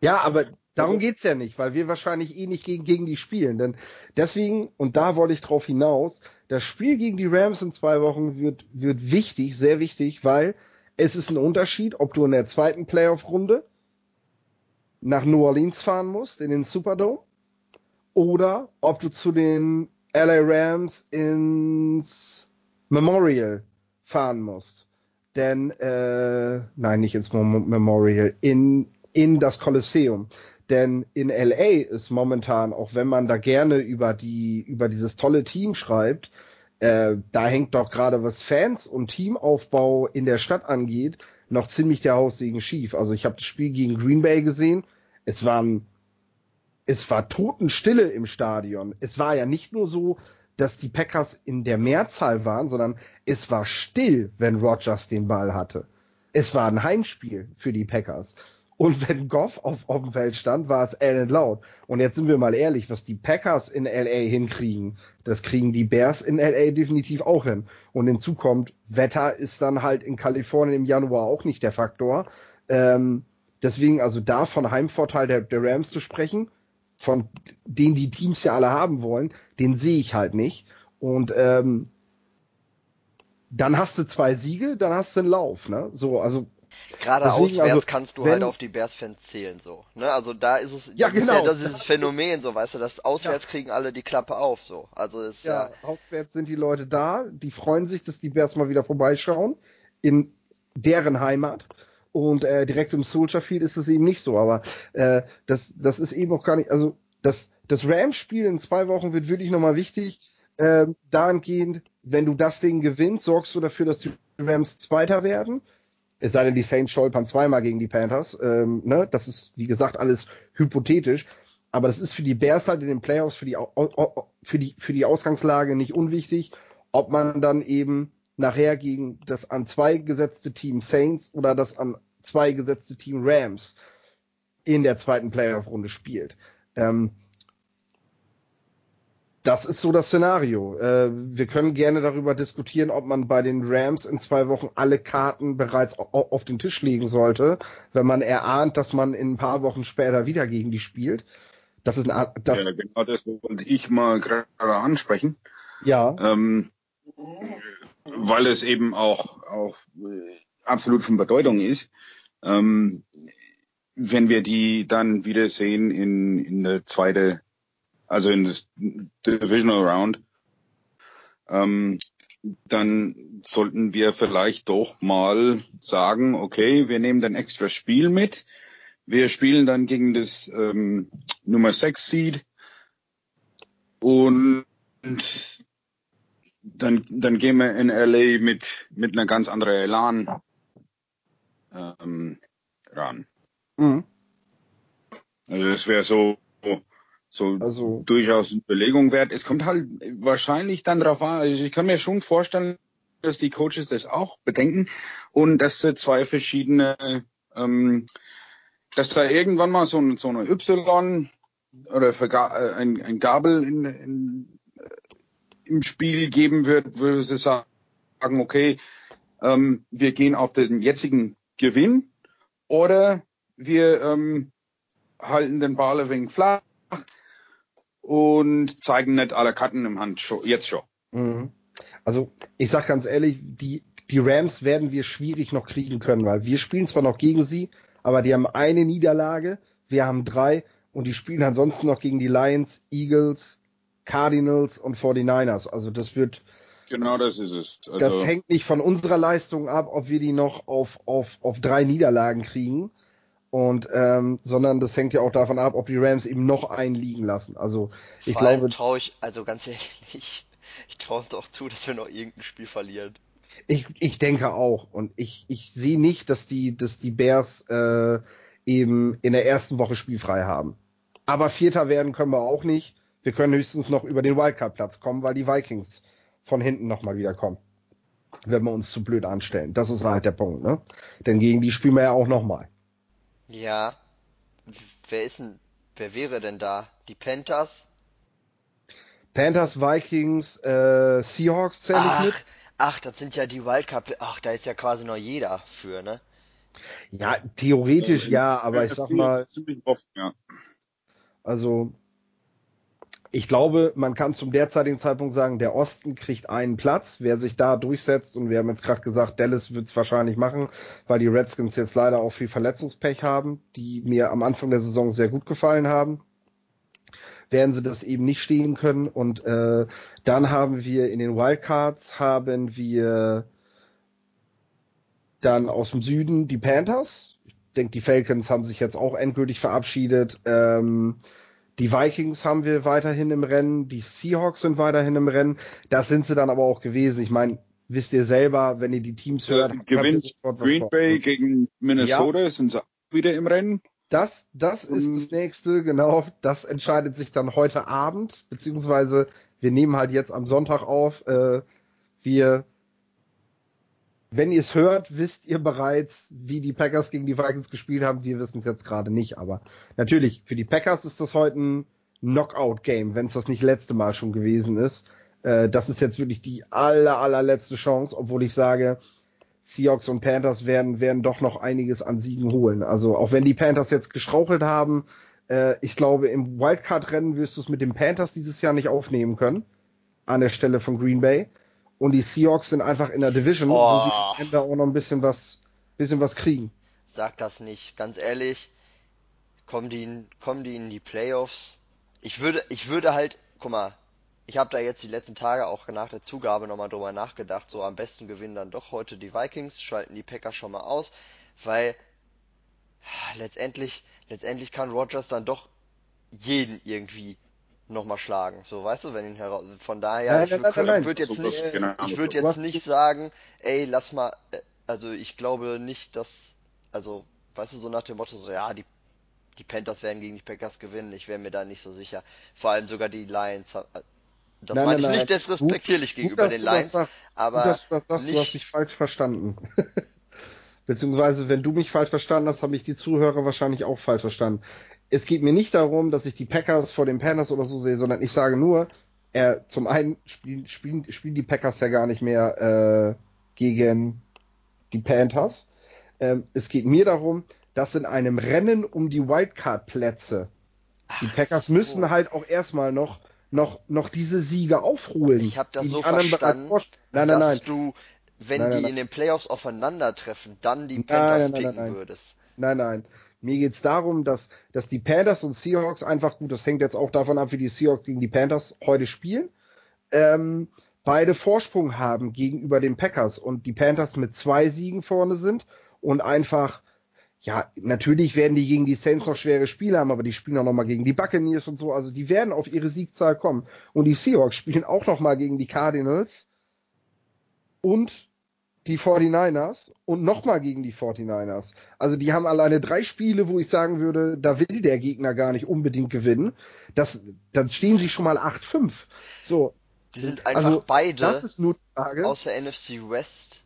Ja, aber darum also, geht's ja nicht, weil wir wahrscheinlich eh nicht gegen, gegen die spielen. Denn deswegen, und da wollte ich drauf hinaus, das Spiel gegen die Rams in zwei Wochen wird, wird wichtig, sehr wichtig, weil es ist ein Unterschied, ob du in der zweiten Playoff-Runde nach New Orleans fahren musst, in den Superdome, oder ob du zu den LA Rams ins Memorial fahren musst. Denn, äh, nein, nicht ins Memorial, in, in das Kolosseum. Denn in LA ist momentan, auch wenn man da gerne über die, über dieses tolle Team schreibt, äh, da hängt doch gerade was Fans und Teamaufbau in der Stadt angeht, noch ziemlich der Haussegen schief. Also ich habe das Spiel gegen Green Bay gesehen. Es waren es war Totenstille im Stadion. Es war ja nicht nur so, dass die Packers in der Mehrzahl waren, sondern es war still, wenn Rogers den Ball hatte. Es war ein Heimspiel für die Packers. Und wenn Goff auf, dem Feld stand, war es Allen Loud. Und jetzt sind wir mal ehrlich, was die Packers in LA hinkriegen, das kriegen die Bears in LA definitiv auch hin. Und hinzu kommt, Wetter ist dann halt in Kalifornien im Januar auch nicht der Faktor. Ähm, deswegen also da von Heimvorteil der, der Rams zu sprechen, von den die Teams ja alle haben wollen, den sehe ich halt nicht. Und ähm, dann hast du zwei Siege, dann hast du einen Lauf, ne? So, also Gerade Deswegen, auswärts also, kannst du wenn, halt auf die Bears-Fans zählen, so. Ne? Also da ist es, ja, genau. ja das ist das Phänomen, so, weißt du, das auswärts ja. kriegen alle die Klappe auf, so. Also ist ja, ja. Auswärts sind die Leute da, die freuen sich, dass die Bears mal wieder vorbeischauen in deren Heimat. Und äh, direkt im Soldier Field ist es eben nicht so, aber äh, das, das ist eben auch gar nicht, also das, das Rams-Spiel in zwei Wochen wird wirklich nochmal wichtig. Äh, dahingehend, wenn du das Ding gewinnst, sorgst du dafür, dass die Rams Zweiter werden es sei denn, die Saints stolpern zweimal gegen die Panthers. Ähm, ne? Das ist, wie gesagt, alles hypothetisch. Aber das ist für die Bears halt in den Playoffs, für die, für die, für die Ausgangslage nicht unwichtig, ob man dann eben nachher gegen das an zwei gesetzte Team Saints oder das an zwei gesetzte Team Rams in der zweiten Playoff-Runde spielt. Ähm, das ist so das Szenario. Äh, wir können gerne darüber diskutieren, ob man bei den Rams in zwei Wochen alle Karten bereits auf den Tisch legen sollte, wenn man erahnt, dass man in ein paar Wochen später wieder gegen die spielt. Das ist ein, das ja, genau das wollte ich mal gerade ansprechen. Ja. Ähm, weil es eben auch, auch äh, absolut von Bedeutung ist. Ähm, wenn wir die dann wieder sehen in, in der zweiten also in das Divisional Round, ähm, dann sollten wir vielleicht doch mal sagen, okay, wir nehmen dann extra Spiel mit. Wir spielen dann gegen das ähm, Nummer 6 Seed und dann, dann gehen wir in LA mit, mit einer ganz anderen Elan ähm, ran. Mhm. Also das wäre so so also, durchaus eine Überlegung wert. Es kommt halt wahrscheinlich dann darauf an, also ich kann mir schon vorstellen, dass die Coaches das auch bedenken und dass zwei verschiedene, ähm, dass da irgendwann mal so, so eine Y oder äh, ein, ein Gabel in, in, äh, im Spiel geben wird, würde sie sagen, okay, ähm, wir gehen auf den jetzigen Gewinn oder wir ähm, halten den Ball ein wenig flach und zeigen nicht alle Karten im Hand jetzt schon. Mhm. Also ich sag ganz ehrlich, die, die Rams werden wir schwierig noch kriegen können, weil wir spielen zwar noch gegen sie, aber die haben eine Niederlage, wir haben drei und die spielen ansonsten noch gegen die Lions, Eagles, Cardinals und 49ers. Also das wird Genau, das ist es. Also das hängt nicht von unserer Leistung ab, ob wir die noch auf, auf, auf drei Niederlagen kriegen, und ähm, sondern das hängt ja auch davon ab, ob die Rams eben noch einen liegen lassen. Also ich Vor glaube, traue ich, also ganz ehrlich, ich traue uns auch zu, dass wir noch irgendein Spiel verlieren. Ich, ich denke auch und ich, ich sehe nicht, dass die dass die Bears äh, eben in der ersten Woche spielfrei haben. Aber Vierter werden können wir auch nicht. Wir können höchstens noch über den Wildcard-Platz kommen, weil die Vikings von hinten nochmal wieder kommen. Wenn wir uns zu blöd anstellen. Das ist halt der Punkt, ne? Denn gegen die spielen wir ja auch nochmal. Ja. Wer ist denn, wer wäre denn da? Die Panthers? Panthers, Vikings, äh, Seahawks zähle ich mit. Ach, das sind ja die Wildcard. Ach, da ist ja quasi noch jeder für, ne? Ja, theoretisch also, ja, aber ich sag mal. Oft, ja. Also ich glaube, man kann zum derzeitigen Zeitpunkt sagen, der Osten kriegt einen Platz. Wer sich da durchsetzt, und wir haben jetzt gerade gesagt, Dallas wird es wahrscheinlich machen, weil die Redskins jetzt leider auch viel Verletzungspech haben, die mir am Anfang der Saison sehr gut gefallen haben werden sie das eben nicht stehen können. Und äh, dann haben wir in den Wildcards haben wir dann aus dem Süden die Panthers. Ich denke, die Falcons haben sich jetzt auch endgültig verabschiedet. Ähm, die Vikings haben wir weiterhin im Rennen, die Seahawks sind weiterhin im Rennen. Das sind sie dann aber auch gewesen. Ich meine, wisst ihr selber, wenn ihr die Teams hört. Ja, gewinnt Green Bay gegen Minnesota, ja. sind sie auch wieder im Rennen. Das, das ist das nächste, genau. Das entscheidet sich dann heute Abend, beziehungsweise wir nehmen halt jetzt am Sonntag auf. Äh, wir wenn ihr es hört, wisst ihr bereits, wie die Packers gegen die Vikings gespielt haben. Wir wissen es jetzt gerade nicht, aber natürlich, für die Packers ist das heute ein Knockout-Game, wenn es das nicht letzte Mal schon gewesen ist. Äh, das ist jetzt wirklich die aller, allerletzte Chance, obwohl ich sage, Seahawks und Panthers werden, werden doch noch einiges an Siegen holen. Also auch wenn die Panthers jetzt geschrauchelt haben, äh, ich glaube, im Wildcard-Rennen wirst du es mit den Panthers dieses Jahr nicht aufnehmen können. An der Stelle von Green Bay. Und die Seahawks sind einfach in der Division, oh. wo sie am Ende auch noch ein bisschen was, bisschen was kriegen. Sag das nicht. Ganz ehrlich, kommen die, kommen die in die Playoffs? Ich würde, ich würde halt, guck mal, ich habe da jetzt die letzten Tage auch nach der Zugabe nochmal drüber nachgedacht, so am besten gewinnen dann doch heute die Vikings, schalten die Packers schon mal aus, weil letztendlich, letztendlich kann Rogers dann doch jeden irgendwie nochmal schlagen. So, weißt du, wenn ihn heraus. Von daher, nein, ich würde würd jetzt nicht, ich würde jetzt nicht sagen, ey, lass mal, äh, also ich glaube nicht, dass, also, weißt du, so nach dem Motto, so, ja, die, die Panthers werden gegen die Packers gewinnen, ich wäre mir da nicht so sicher. Vor allem sogar die Lions, äh, das nein, meine ich nein, nicht desrespektierlich gegenüber den Lions, sagst, aber du, das, das, das, nicht... du hast mich falsch verstanden. Beziehungsweise, wenn du mich falsch verstanden hast, habe ich die Zuhörer wahrscheinlich auch falsch verstanden. Es geht mir nicht darum, dass ich die Packers vor den Panthers oder so sehe, sondern ich sage nur, er, zum einen spielen, spielen, spielen die Packers ja gar nicht mehr äh, gegen die Panthers. Ähm, es geht mir darum, dass in einem Rennen um die Wildcard-Plätze die Packers müssen halt auch erstmal noch noch, noch diese Siege aufholen. Ich habe das so verstanden, nein, nein, dass nein. du, wenn die in den Playoffs aufeinandertreffen, dann die Panthers picken würdest. Nein, nein. Mir geht's darum, dass, dass die Panthers und Seahawks einfach gut, das hängt jetzt auch davon ab, wie die Seahawks gegen die Panthers heute spielen, ähm, beide Vorsprung haben gegenüber den Packers und die Panthers mit zwei Siegen vorne sind und einfach ja, natürlich werden die gegen die Saints noch schwere Spiele haben, aber die spielen auch noch mal gegen die Buccaneers und so. Also die werden auf ihre Siegzahl kommen. Und die Seahawks spielen auch noch mal gegen die Cardinals und die 49ers und noch mal gegen die 49ers. Also die haben alleine drei Spiele, wo ich sagen würde, da will der Gegner gar nicht unbedingt gewinnen. Das, dann stehen sie schon mal 8-5. So. Die sind einfach also, beide aus der NFC West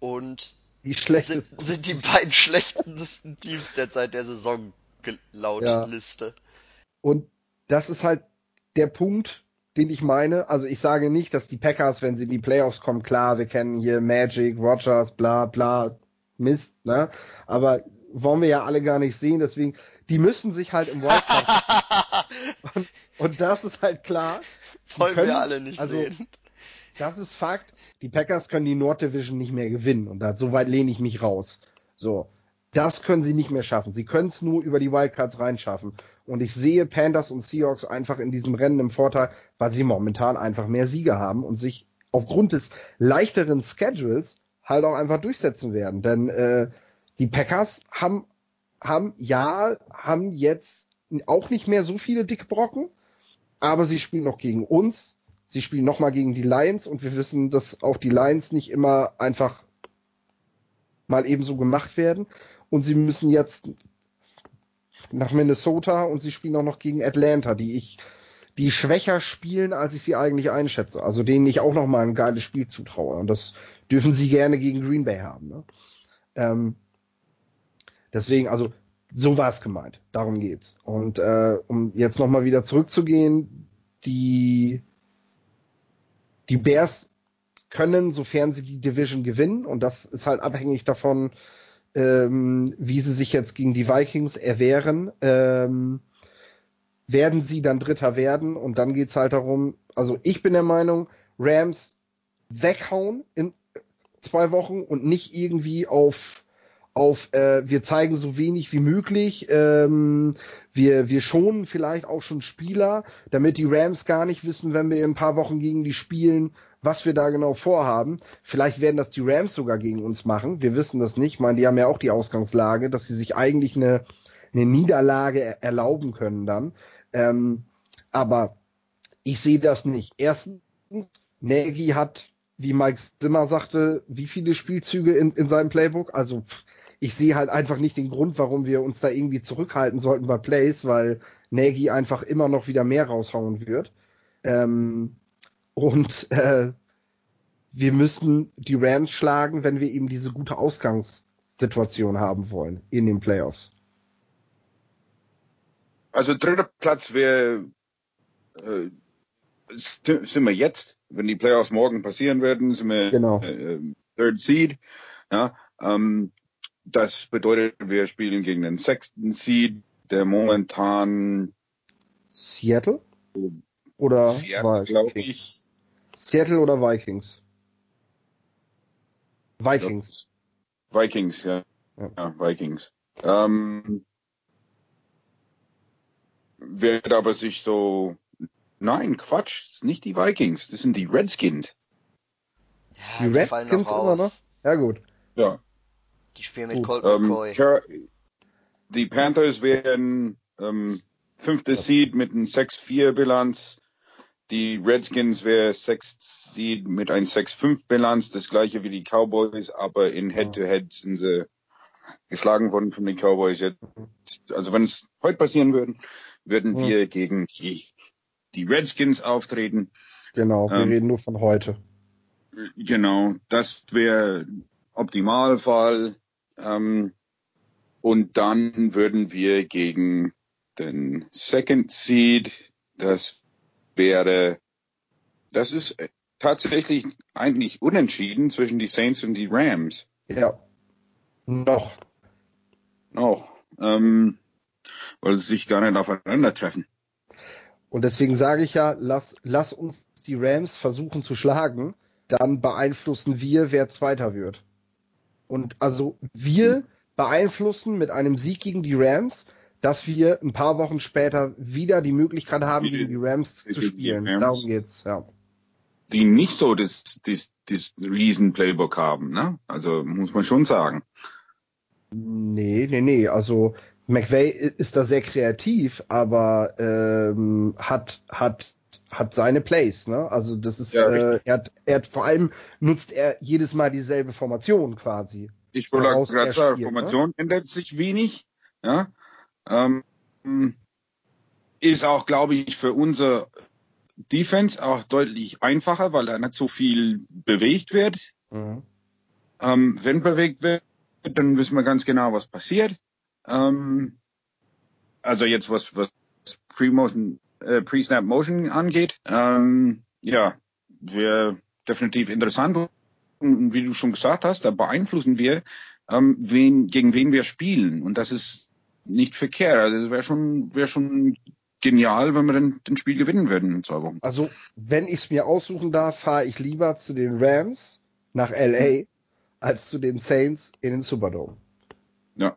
und die schlechtesten. Sind, sind die beiden schlechtesten Teams derzeit der Saison laut ja. Liste. Und das ist halt der Punkt, den ich meine. Also ich sage nicht, dass die Packers, wenn sie in die Playoffs kommen, klar, wir kennen hier Magic, Rogers, bla bla, Mist, ne? Aber wollen wir ja alle gar nicht sehen, deswegen, die müssen sich halt im Wildcard. und, und das ist halt klar. Wollen können, wir alle nicht also, sehen das ist Fakt. Die Packers können die Nord Division nicht mehr gewinnen und da, so weit lehne ich mich raus. So. Das können sie nicht mehr schaffen. Sie können es nur über die Wildcards reinschaffen. Und ich sehe Panthers und Seahawks einfach in diesem Rennen im Vorteil, weil sie momentan einfach mehr Siege haben und sich aufgrund des leichteren Schedules halt auch einfach durchsetzen werden. Denn äh, die Packers haben, haben ja, haben jetzt auch nicht mehr so viele dicke Brocken, aber sie spielen noch gegen uns, Sie spielen nochmal gegen die Lions und wir wissen, dass auch die Lions nicht immer einfach mal ebenso gemacht werden. Und sie müssen jetzt nach Minnesota und sie spielen auch noch gegen Atlanta, die ich, die schwächer spielen, als ich sie eigentlich einschätze. Also denen ich auch noch mal ein geiles Spiel zutraue. Und das dürfen sie gerne gegen Green Bay haben. Ne? Ähm, deswegen, also so war es gemeint. Darum geht's. Und äh, um jetzt noch mal wieder zurückzugehen, die die Bears können, sofern sie die Division gewinnen, und das ist halt abhängig davon, ähm, wie sie sich jetzt gegen die Vikings erwehren, ähm, werden sie dann Dritter werden und dann geht's halt darum, also ich bin der Meinung, Rams weghauen in zwei Wochen und nicht irgendwie auf auf äh, wir zeigen so wenig wie möglich, ähm, wir, wir schonen vielleicht auch schon Spieler, damit die Rams gar nicht wissen, wenn wir in ein paar Wochen gegen die spielen, was wir da genau vorhaben. Vielleicht werden das die Rams sogar gegen uns machen. Wir wissen das nicht. Ich meine, die haben ja auch die Ausgangslage, dass sie sich eigentlich eine, eine Niederlage erlauben können dann. Ähm, aber ich sehe das nicht. Erstens, Nagy hat, wie Mike Zimmer sagte, wie viele Spielzüge in, in seinem Playbook? Also pff, ich sehe halt einfach nicht den Grund, warum wir uns da irgendwie zurückhalten sollten bei Plays, weil Nagy einfach immer noch wieder mehr raushauen wird. Ähm, und äh, wir müssen die Rams schlagen, wenn wir eben diese gute Ausgangssituation haben wollen in den Playoffs. Also dritter Platz wäre äh, sind wir jetzt, wenn die Playoffs morgen passieren werden, sind wir genau. äh, Third Seed. Ja, ähm, das bedeutet, wir spielen gegen den sechsten Seed, der momentan Seattle oder Seattle, glaube ich. Seattle oder Vikings? Vikings. Vikings, ja. Ja, ja Vikings. Ähm, wird aber sich so Nein, Quatsch, das sind nicht die Vikings, das sind die Redskins. Ja, die, die Redskins immer noch? Ja, gut. Ja. Die spielen mit Colt ähm, McCoy. Die Panthers werden ähm, fünftes Seed mit einem 6-4 Bilanz. Die Redskins wäre sechst Seed mit einem 6-5 Bilanz. Das gleiche wie die Cowboys, aber in Head-to-Head -Head sind sie geschlagen worden von den Cowboys. Jetzt, also wenn es heute passieren würde, würden wir gegen die die Redskins auftreten. Genau, wir ähm, reden nur von heute. Genau, das wäre Optimalfall. Ähm, und dann würden wir gegen den Second Seed, das wäre, das ist tatsächlich eigentlich unentschieden zwischen die Saints und die Rams. Ja. Noch. Noch. Ähm, weil sie sich gar nicht aufeinandertreffen. Und deswegen sage ich ja, lass, lass uns die Rams versuchen zu schlagen, dann beeinflussen wir, wer Zweiter wird. Und also wir beeinflussen mit einem Sieg gegen die Rams, dass wir ein paar Wochen später wieder die Möglichkeit haben, gegen die Rams zu spielen. Rams, Darum geht's, ja. Die nicht so das, das, das Riesen-Playbook haben, ne? Also muss man schon sagen. Nee, nee, nee. Also McVay ist da sehr kreativ, aber ähm, hat hat hat seine Plays, ne? Also das ist, ja, äh, er, hat, er hat vor allem nutzt er jedes Mal dieselbe Formation quasi. Ich wollte gerade sagen, Formation ne? ändert sich wenig, ja. Ähm, ist auch, glaube ich, für unser Defense auch deutlich einfacher, weil da nicht so viel bewegt wird. Mhm. Ähm, wenn bewegt wird, dann wissen wir ganz genau, was passiert. Ähm, also jetzt was, was Pre-Motion, äh, Pre-Snap Motion angeht. Ähm, ja, wäre definitiv interessant. Und wie du schon gesagt hast, da beeinflussen wir, ähm, wen, gegen wen wir spielen. Und das ist nicht verkehrt. Also das wäre schon, wäre schon genial, wenn wir dann den Spiel gewinnen würden in zwei Wochen. Also, wenn ich es mir aussuchen darf, fahre ich lieber zu den Rams nach LA als zu den Saints in den Superdome. Ja.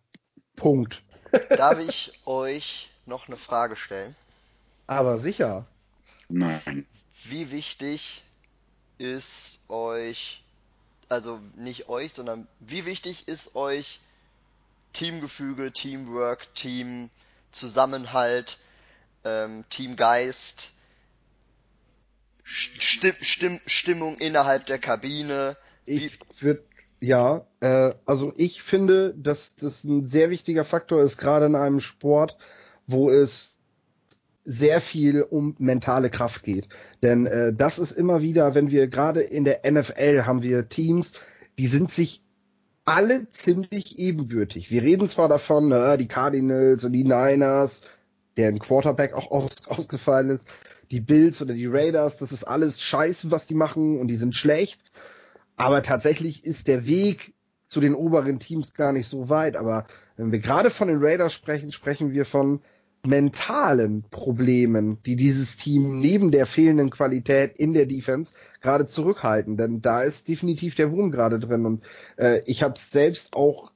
Punkt. Darf ich euch noch eine Frage stellen? Aber sicher. Nein. Wie wichtig ist euch, also nicht euch, sondern wie wichtig ist euch Teamgefüge, Teamwork, Teamzusammenhalt, ähm, Teamgeist, Stimm, Stimm, Stimmung innerhalb der Kabine? Ich würde ja, äh, also ich finde, dass das ein sehr wichtiger Faktor ist, gerade in einem Sport, wo es sehr viel um mentale Kraft geht. Denn äh, das ist immer wieder, wenn wir gerade in der NFL haben wir Teams, die sind sich alle ziemlich ebenbürtig. Wir reden zwar davon, äh, die Cardinals und die Niners, deren Quarterback auch aus, ausgefallen ist, die Bills oder die Raiders, das ist alles scheiße, was die machen und die sind schlecht. Aber tatsächlich ist der Weg zu den oberen Teams gar nicht so weit. Aber wenn wir gerade von den Raiders sprechen, sprechen wir von mentalen Problemen, die dieses Team neben der fehlenden Qualität in der Defense gerade zurückhalten. Denn da ist definitiv der Wurm gerade drin. Und äh, ich habe es selbst auch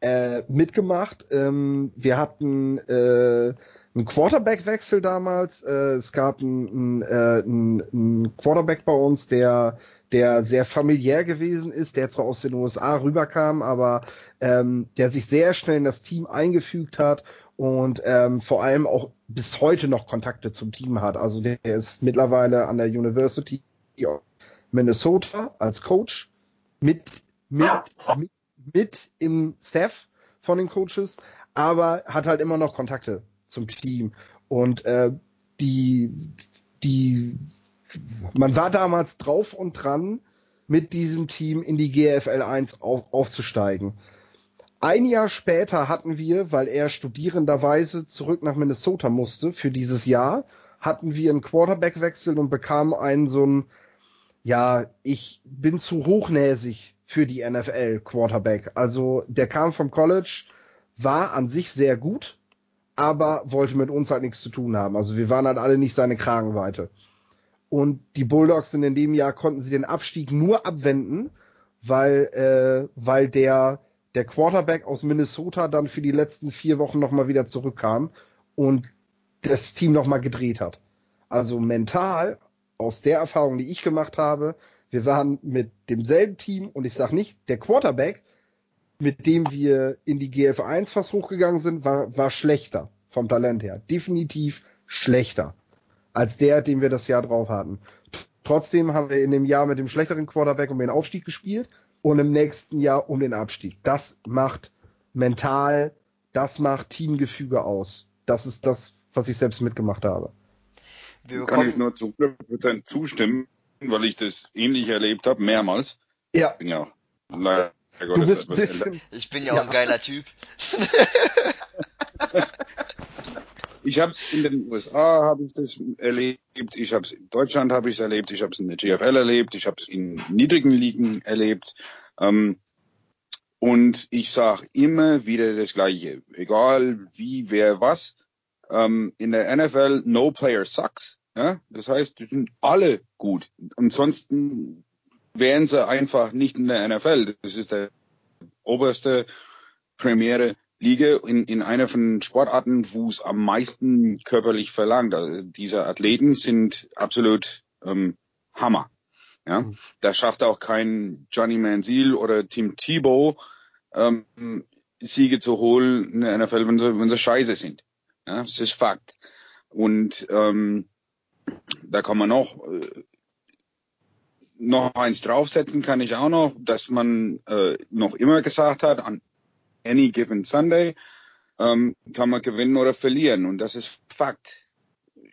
äh, mitgemacht. Ähm, wir hatten äh, einen Quarterback-Wechsel damals. Äh, es gab einen, einen, äh, einen Quarterback bei uns, der der sehr familiär gewesen ist, der zwar aus den USA rüberkam, aber ähm, der sich sehr schnell in das Team eingefügt hat und ähm, vor allem auch bis heute noch Kontakte zum Team hat. Also der ist mittlerweile an der University of Minnesota als Coach mit, mit, mit, mit im Staff von den Coaches, aber hat halt immer noch Kontakte zum Team. Und äh, die, die man war damals drauf und dran, mit diesem Team in die GFL 1 auf, aufzusteigen. Ein Jahr später hatten wir, weil er studierenderweise zurück nach Minnesota musste für dieses Jahr, hatten wir einen Quarterback-Wechsel und bekamen einen so ein, ja, ich bin zu hochnäsig für die NFL Quarterback. Also der kam vom College, war an sich sehr gut, aber wollte mit uns halt nichts zu tun haben. Also wir waren halt alle nicht seine Kragenweite. Und die Bulldogs in dem Jahr konnten sie den Abstieg nur abwenden, weil, äh, weil der, der Quarterback aus Minnesota dann für die letzten vier Wochen nochmal wieder zurückkam und das Team nochmal gedreht hat. Also mental, aus der Erfahrung, die ich gemacht habe, wir waren mit demselben Team und ich sag nicht, der Quarterback, mit dem wir in die GF1 fast hochgegangen sind, war, war schlechter vom Talent her. Definitiv schlechter als der, den wir das Jahr drauf hatten. Trotzdem haben wir in dem Jahr mit dem schlechteren Quarterback um den Aufstieg gespielt und im nächsten Jahr um den Abstieg. Das macht mental, das macht Teamgefüge aus. Das ist das, was ich selbst mitgemacht habe. Wir Kann ich nur zu 100% zustimmen, weil ich das ähnlich erlebt habe, mehrmals. Ja. Ich bin ja auch leider Gottes etwas Ich bin ja auch ja. ein geiler Typ. Ich habe es in den USA habe ich das erlebt, ich habe es in Deutschland habe ich es erlebt, ich habe es in der GFL erlebt, ich habe es in niedrigen Ligen erlebt. Ähm, und ich sage immer wieder das Gleiche, egal wie, wer, was. Ähm, in der NFL, no player sucks. Ja? Das heißt, die sind alle gut. Ansonsten wären sie einfach nicht in der NFL. Das ist der oberste Premiere Liga in, in einer von Sportarten, wo es am meisten körperlich verlangt. Also diese Athleten sind absolut ähm, Hammer. Ja, mhm. da schafft auch kein Johnny Manziel oder Tim Tebow ähm, Siege zu holen in der NFL, wenn sie, wenn sie scheiße sind. Ja, das ist Fakt. Und ähm, da kann man noch äh, noch eins draufsetzen kann ich auch noch, dass man äh, noch immer gesagt hat, an any given Sunday ähm, kann man gewinnen oder verlieren. Und das ist Fakt.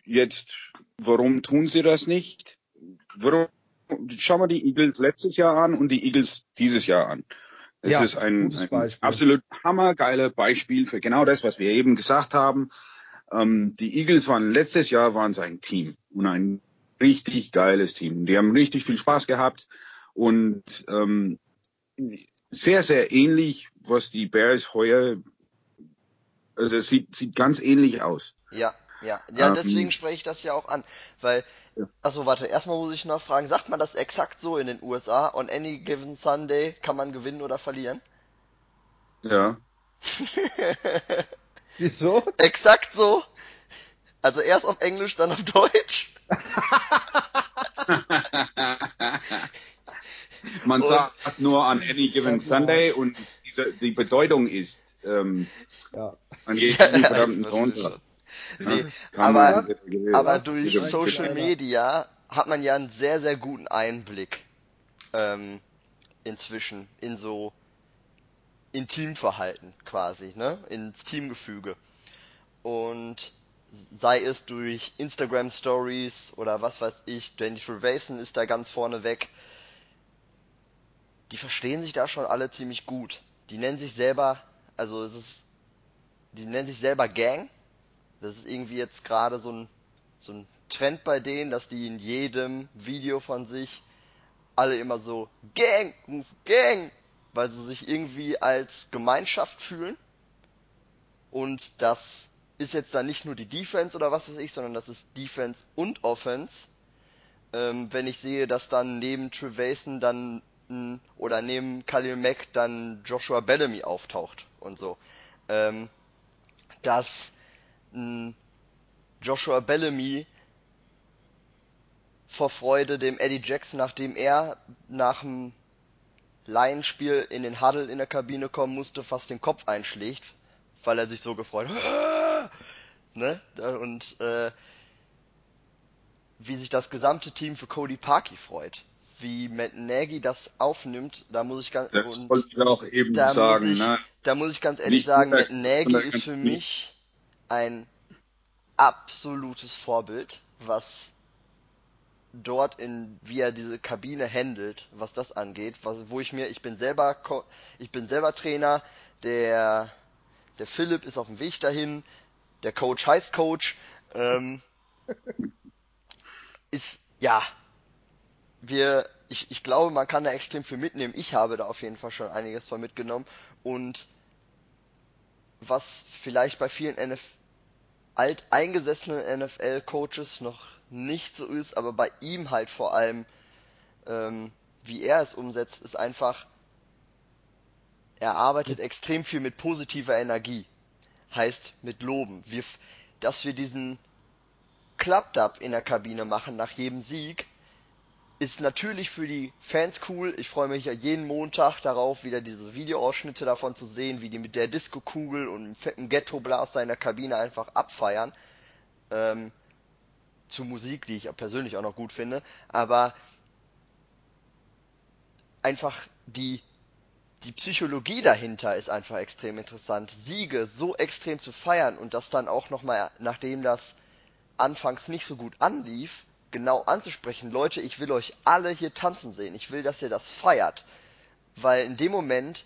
Jetzt, warum tun sie das nicht? Warum? Schauen wir die Eagles letztes Jahr an und die Eagles dieses Jahr an. Es ja, ist ein, ein absolut hammergeiler Beispiel für genau das, was wir eben gesagt haben. Ähm, die Eagles waren letztes Jahr waren ein Team und ein richtig geiles Team. Die haben richtig viel Spaß gehabt und ähm, sehr, sehr ähnlich, was die Bears heuer, also es sieht, sieht ganz ähnlich aus. Ja, ja, ja, ähm, deswegen spreche ich das ja auch an, weil, ja. also warte, erstmal muss ich noch fragen, sagt man das exakt so in den USA? On any given Sunday kann man gewinnen oder verlieren? Ja. Wieso? Exakt so. Also erst auf Englisch, dann auf Deutsch. Man und, sagt nur an any given Sunday und diese, die Bedeutung ist ähm, ja. an jedem verdammten Sonntag. Nee, aber, aber durch Social Media hat man ja einen sehr, sehr guten Einblick ähm, inzwischen in so Intimverhalten quasi, ne? Ins Teamgefüge. Und sei es durch Instagram Stories oder was weiß ich, Danny Trevason ist da ganz vorne weg die verstehen sich da schon alle ziemlich gut. Die nennen sich selber, also es ist, die nennen sich selber Gang. Das ist irgendwie jetzt gerade so ein, so ein Trend bei denen, dass die in jedem Video von sich alle immer so Gang, ruf Gang, weil sie sich irgendwie als Gemeinschaft fühlen. Und das ist jetzt dann nicht nur die Defense oder was weiß ich, sondern das ist Defense und Offense. Ähm, wenn ich sehe, dass dann neben Trevason dann oder neben Khalil Mack dann Joshua Bellamy auftaucht und so. Ähm, dass mh, Joshua Bellamy vor Freude dem Eddie Jackson, nachdem er nach dem Laienspiel in den Huddle in der Kabine kommen musste, fast den Kopf einschlägt, weil er sich so gefreut hat. ne? Und äh, wie sich das gesamte Team für Cody Parkey freut wie Matt Nagy das aufnimmt, da muss ich ganz das wollte ich auch eben da sagen, muss ich, ne? da muss ich ganz ehrlich Nicht sagen, Matt Nagy ist für mich ein absolutes Vorbild, was dort in, wie er diese Kabine handelt, was das angeht, was, wo ich mir, ich bin selber, ich bin selber Trainer, der, der Philipp ist auf dem Weg dahin, der Coach heißt Coach, ähm, ist, ja, wir, ich, ich glaube, man kann da extrem viel mitnehmen. Ich habe da auf jeden Fall schon einiges von mitgenommen und was vielleicht bei vielen NF alteingesessenen NFL-Coaches noch nicht so ist, aber bei ihm halt vor allem, ähm, wie er es umsetzt, ist einfach, er arbeitet extrem viel mit positiver Energie. Heißt mit Loben. Wir, dass wir diesen Klappdub in der Kabine machen nach jedem Sieg, ist natürlich für die Fans cool. Ich freue mich ja jeden Montag darauf, wieder diese Videoausschnitte davon zu sehen, wie die mit der Disco-Kugel und einem fetten Ghetto-Blaster in der Kabine einfach abfeiern. Ähm, zu Musik, die ich persönlich auch noch gut finde. Aber einfach die, die Psychologie dahinter ist einfach extrem interessant. Siege so extrem zu feiern und das dann auch nochmal, nachdem das anfangs nicht so gut anlief, genau anzusprechen, Leute, ich will euch alle hier tanzen sehen. Ich will, dass ihr das feiert. Weil in dem Moment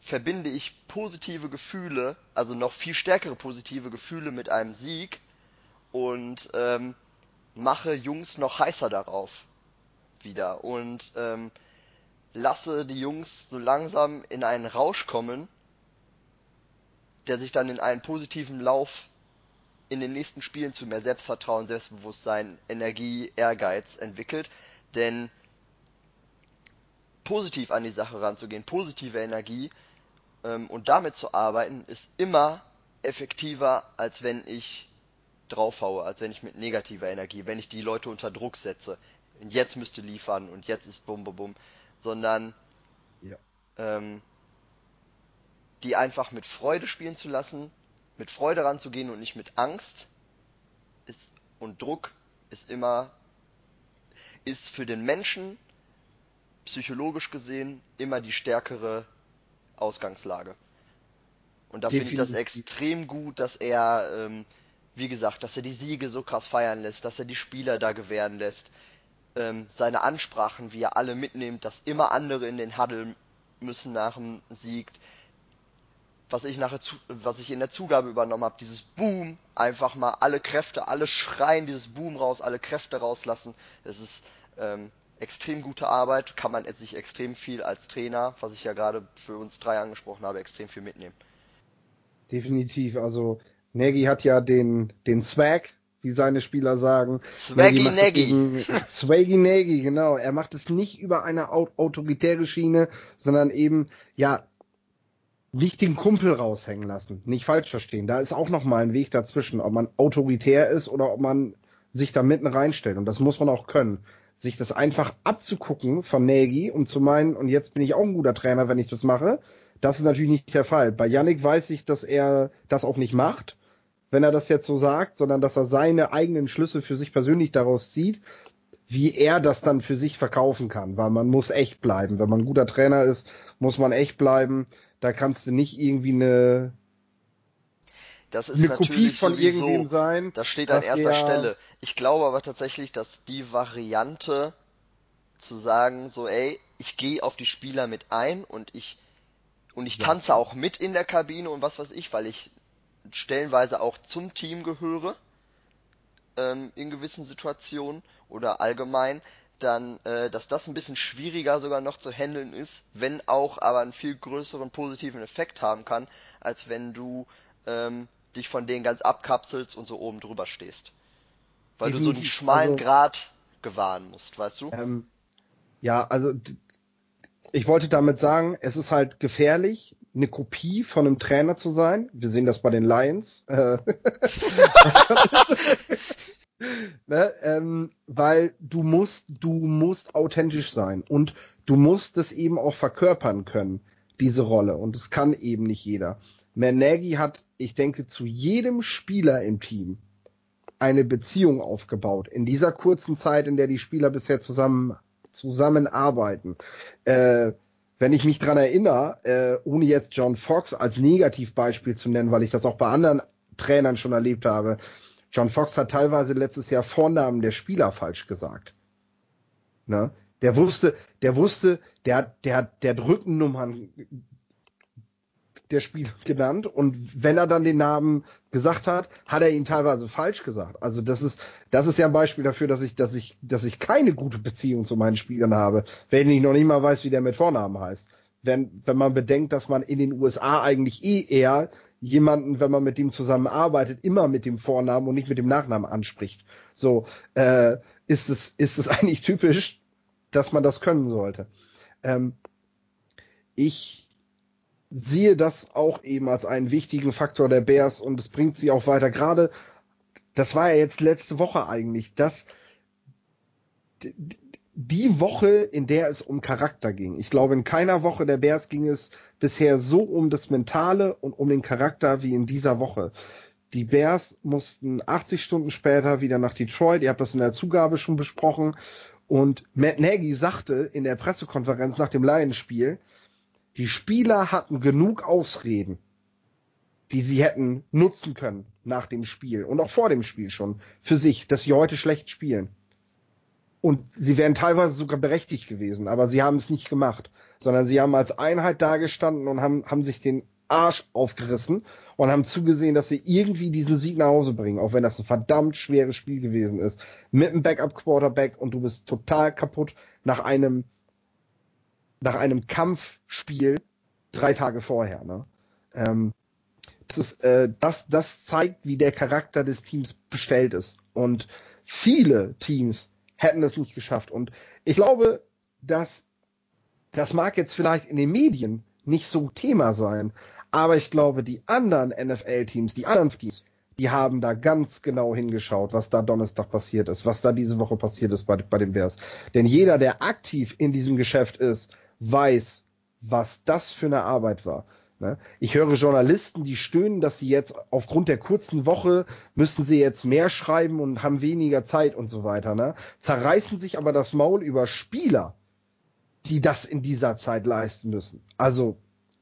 verbinde ich positive Gefühle, also noch viel stärkere positive Gefühle mit einem Sieg und ähm, mache Jungs noch heißer darauf wieder und ähm, lasse die Jungs so langsam in einen Rausch kommen, der sich dann in einen positiven Lauf in den nächsten Spielen zu mehr Selbstvertrauen, Selbstbewusstsein, Energie, Ehrgeiz entwickelt. Denn positiv an die Sache ranzugehen, positive Energie ähm, und damit zu arbeiten, ist immer effektiver, als wenn ich draufhaue, als wenn ich mit negativer Energie, wenn ich die Leute unter Druck setze. Und jetzt müsste liefern und jetzt ist bum bum bum. Sondern ja. ähm, die einfach mit Freude spielen zu lassen, mit Freude ranzugehen und nicht mit Angst. Ist, und Druck ist immer, ist für den Menschen psychologisch gesehen immer die stärkere Ausgangslage. Und da finde ich das extrem gut, dass er, ähm, wie gesagt, dass er die Siege so krass feiern lässt, dass er die Spieler da gewähren lässt, ähm, seine Ansprachen, wie er alle mitnimmt, dass immer andere in den Huddle müssen nach dem Sieg, was ich nachher zu, was ich in der Zugabe übernommen habe, dieses Boom, einfach mal alle Kräfte, alle schreien dieses Boom raus, alle Kräfte rauslassen. Das ist ähm, extrem gute Arbeit, kann man sich extrem viel als Trainer, was ich ja gerade für uns drei angesprochen habe, extrem viel mitnehmen. Definitiv, also Nagy hat ja den, den Swag, wie seine Spieler sagen. Swaggy Nagy. Swaggy Nagy, genau. Er macht es nicht über eine autoritäre Schiene, sondern eben, ja, nicht den Kumpel raushängen lassen. Nicht falsch verstehen. Da ist auch noch mal ein Weg dazwischen, ob man autoritär ist oder ob man sich da mitten reinstellt. Und das muss man auch können. Sich das einfach abzugucken von Nagy und zu meinen, und jetzt bin ich auch ein guter Trainer, wenn ich das mache, das ist natürlich nicht der Fall. Bei Yannick weiß ich, dass er das auch nicht macht, wenn er das jetzt so sagt, sondern dass er seine eigenen Schlüsse für sich persönlich daraus zieht, wie er das dann für sich verkaufen kann. Weil man muss echt bleiben. Wenn man ein guter Trainer ist, muss man echt bleiben. Da kannst du nicht irgendwie eine das ist eine Kopie von sowieso, irgendwem sein. Das steht an erster Stelle. Ich glaube aber tatsächlich, dass die Variante zu sagen, so ey, ich gehe auf die Spieler mit ein und ich und ich ja. tanze auch mit in der Kabine und was weiß ich, weil ich stellenweise auch zum Team gehöre ähm, in gewissen Situationen oder allgemein dann, äh, dass das ein bisschen schwieriger sogar noch zu handeln ist, wenn auch aber einen viel größeren positiven Effekt haben kann, als wenn du ähm, dich von denen ganz abkapselst und so oben drüber stehst. Weil Definitiv. du so einen schmalen also, Grad gewahren musst, weißt du? Ähm, ja, also ich wollte damit sagen, es ist halt gefährlich, eine Kopie von einem Trainer zu sein. Wir sehen das bei den Lions. Ne, ähm, weil du musst, du musst authentisch sein und du musst es eben auch verkörpern können, diese Rolle. Und es kann eben nicht jeder. Nagy hat, ich denke, zu jedem Spieler im Team eine Beziehung aufgebaut. In dieser kurzen Zeit, in der die Spieler bisher zusammen zusammenarbeiten. Äh, wenn ich mich dran erinnere, äh, ohne jetzt John Fox als Negativbeispiel zu nennen, weil ich das auch bei anderen Trainern schon erlebt habe, John Fox hat teilweise letztes Jahr Vornamen der Spieler falsch gesagt. Ne? Der wusste, der wusste, der, der, der hat Rückennummern der Spieler genannt und wenn er dann den Namen gesagt hat, hat er ihn teilweise falsch gesagt. Also das ist, das ist ja ein Beispiel dafür, dass ich, dass ich, dass ich keine gute Beziehung zu meinen Spielern habe, wenn ich noch nicht mal weiß, wie der mit Vornamen heißt. Wenn, wenn man bedenkt, dass man in den USA eigentlich eh eher jemanden, wenn man mit dem zusammenarbeitet, immer mit dem Vornamen und nicht mit dem Nachnamen anspricht. So, äh, ist es, ist es eigentlich typisch, dass man das können sollte. Ähm, ich sehe das auch eben als einen wichtigen Faktor der Bears und es bringt sie auch weiter. Gerade, das war ja jetzt letzte Woche eigentlich, dass die Woche, in der es um Charakter ging. Ich glaube, in keiner Woche der Bears ging es bisher so um das Mentale und um den Charakter wie in dieser Woche. Die Bears mussten 80 Stunden später wieder nach Detroit. Ihr habt das in der Zugabe schon besprochen. Und Matt Nagy sagte in der Pressekonferenz nach dem Lions-Spiel, die Spieler hatten genug Ausreden, die sie hätten nutzen können nach dem Spiel und auch vor dem Spiel schon für sich, dass sie heute schlecht spielen. Und sie wären teilweise sogar berechtigt gewesen, aber sie haben es nicht gemacht, sondern sie haben als Einheit dagestanden und haben, haben sich den Arsch aufgerissen und haben zugesehen, dass sie irgendwie diesen Sieg nach Hause bringen, auch wenn das ein verdammt schweres Spiel gewesen ist. Mit einem Backup-Quarterback und du bist total kaputt nach einem, nach einem Kampfspiel drei Tage vorher. Ne? Ähm, das, ist, äh, das, das zeigt, wie der Charakter des Teams bestellt ist. Und viele Teams hätten es nicht geschafft. Und ich glaube, dass das mag jetzt vielleicht in den Medien nicht so Thema sein. Aber ich glaube, die anderen NFL-Teams, die anderen Teams, die haben da ganz genau hingeschaut, was da Donnerstag passiert ist, was da diese Woche passiert ist bei, bei den Bears. Denn jeder, der aktiv in diesem Geschäft ist, weiß, was das für eine Arbeit war. Ne? Ich höre Journalisten, die stöhnen, dass sie jetzt aufgrund der kurzen Woche müssen sie jetzt mehr schreiben und haben weniger Zeit und so weiter. Ne? Zerreißen sich aber das Maul über Spieler, die das in dieser Zeit leisten müssen. Also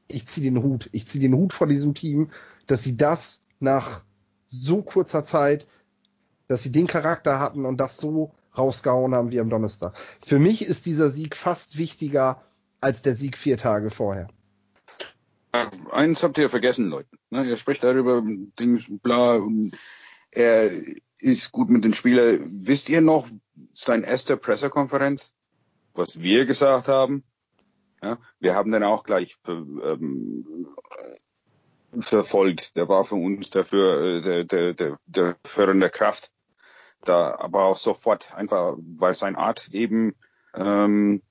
ich ziehe den Hut. Ich ziehe den Hut vor diesem Team, dass sie das nach so kurzer Zeit, dass sie den Charakter hatten und das so rausgehauen haben wie am Donnerstag. Für mich ist dieser Sieg fast wichtiger als der Sieg vier Tage vorher. Eins habt ihr vergessen, Leute. Ne, ihr spricht darüber, Dings, bla, und er ist gut mit den Spielern. Wisst ihr noch sein erste Pressekonferenz? was wir gesagt haben. Ja, wir haben den auch gleich für, ähm, verfolgt. Der war für uns dafür äh, der, der, der, der führende Kraft. Da, aber auch sofort einfach, weil sein Art eben ähm,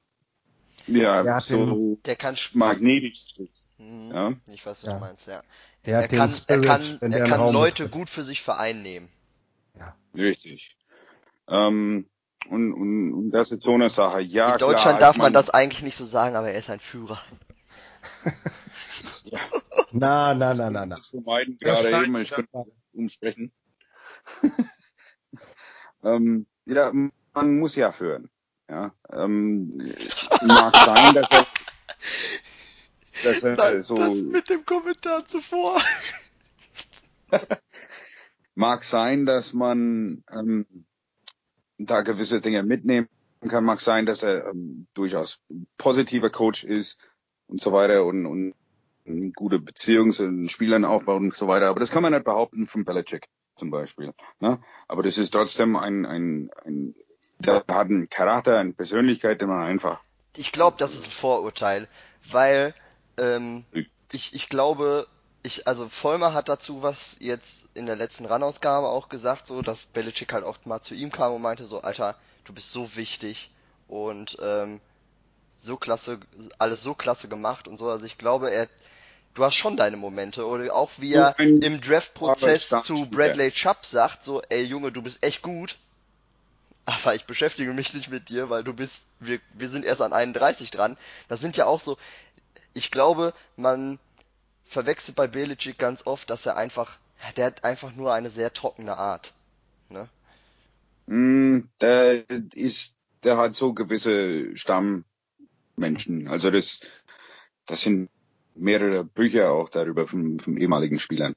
ja so den, der kann magnetisch. Mhm, ja? Ich weiß, was ja. du meinst, ja. Der er, kann, Spirit, er kann, er kann Leute gut für sich vereinnehmen. Ja. Richtig. Ähm, und, und, und das ist so eine Sache. Ja, In Deutschland klar, darf man das eigentlich nicht so sagen, aber er ist ein Führer. ja. Na, na, na, na, na. Das vermeiden gerade eben, ich könnte umsprechen. ähm, ja, man muss ja führen. Ja, ähm, mag sein, dass er, dass er das, so das mit dem Kommentar zuvor. mag sein, dass man ähm, da gewisse Dinge mitnehmen kann. Mag sein, dass er ähm, durchaus positiver Coach ist und so weiter und, und gute Beziehung zu den Spielern aufbaut und so weiter. Aber das kann man nicht behaupten von Belichick zum Beispiel. Ne? Aber das ist trotzdem ein, ein, ein der hat einen Charakter, eine Persönlichkeit, den man einfach. Ich glaube, das ist ein Vorurteil, weil ähm, ich, ich glaube, ich, also Vollmer hat dazu was jetzt in der letzten Run-Ausgabe auch gesagt, so, dass Belichick halt auch mal zu ihm kam und meinte so, Alter, du bist so wichtig und ähm, so klasse, alles so klasse gemacht und so. Also ich glaube, er, du hast schon deine Momente oder auch wie er im Draft-Prozess zu Bradley Chubb sagt, so, ey Junge, du bist echt gut, aber ich beschäftige mich nicht mit dir, weil du bist, wir, wir sind erst an 31 dran. Das sind ja auch so, ich glaube, man verwechselt bei Belichick ganz oft, dass er einfach, der hat einfach nur eine sehr trockene Art. Ne? Mm, der ist, der hat so gewisse Stammmenschen. Also das, das sind mehrere Bücher auch darüber von, von ehemaligen Spielern.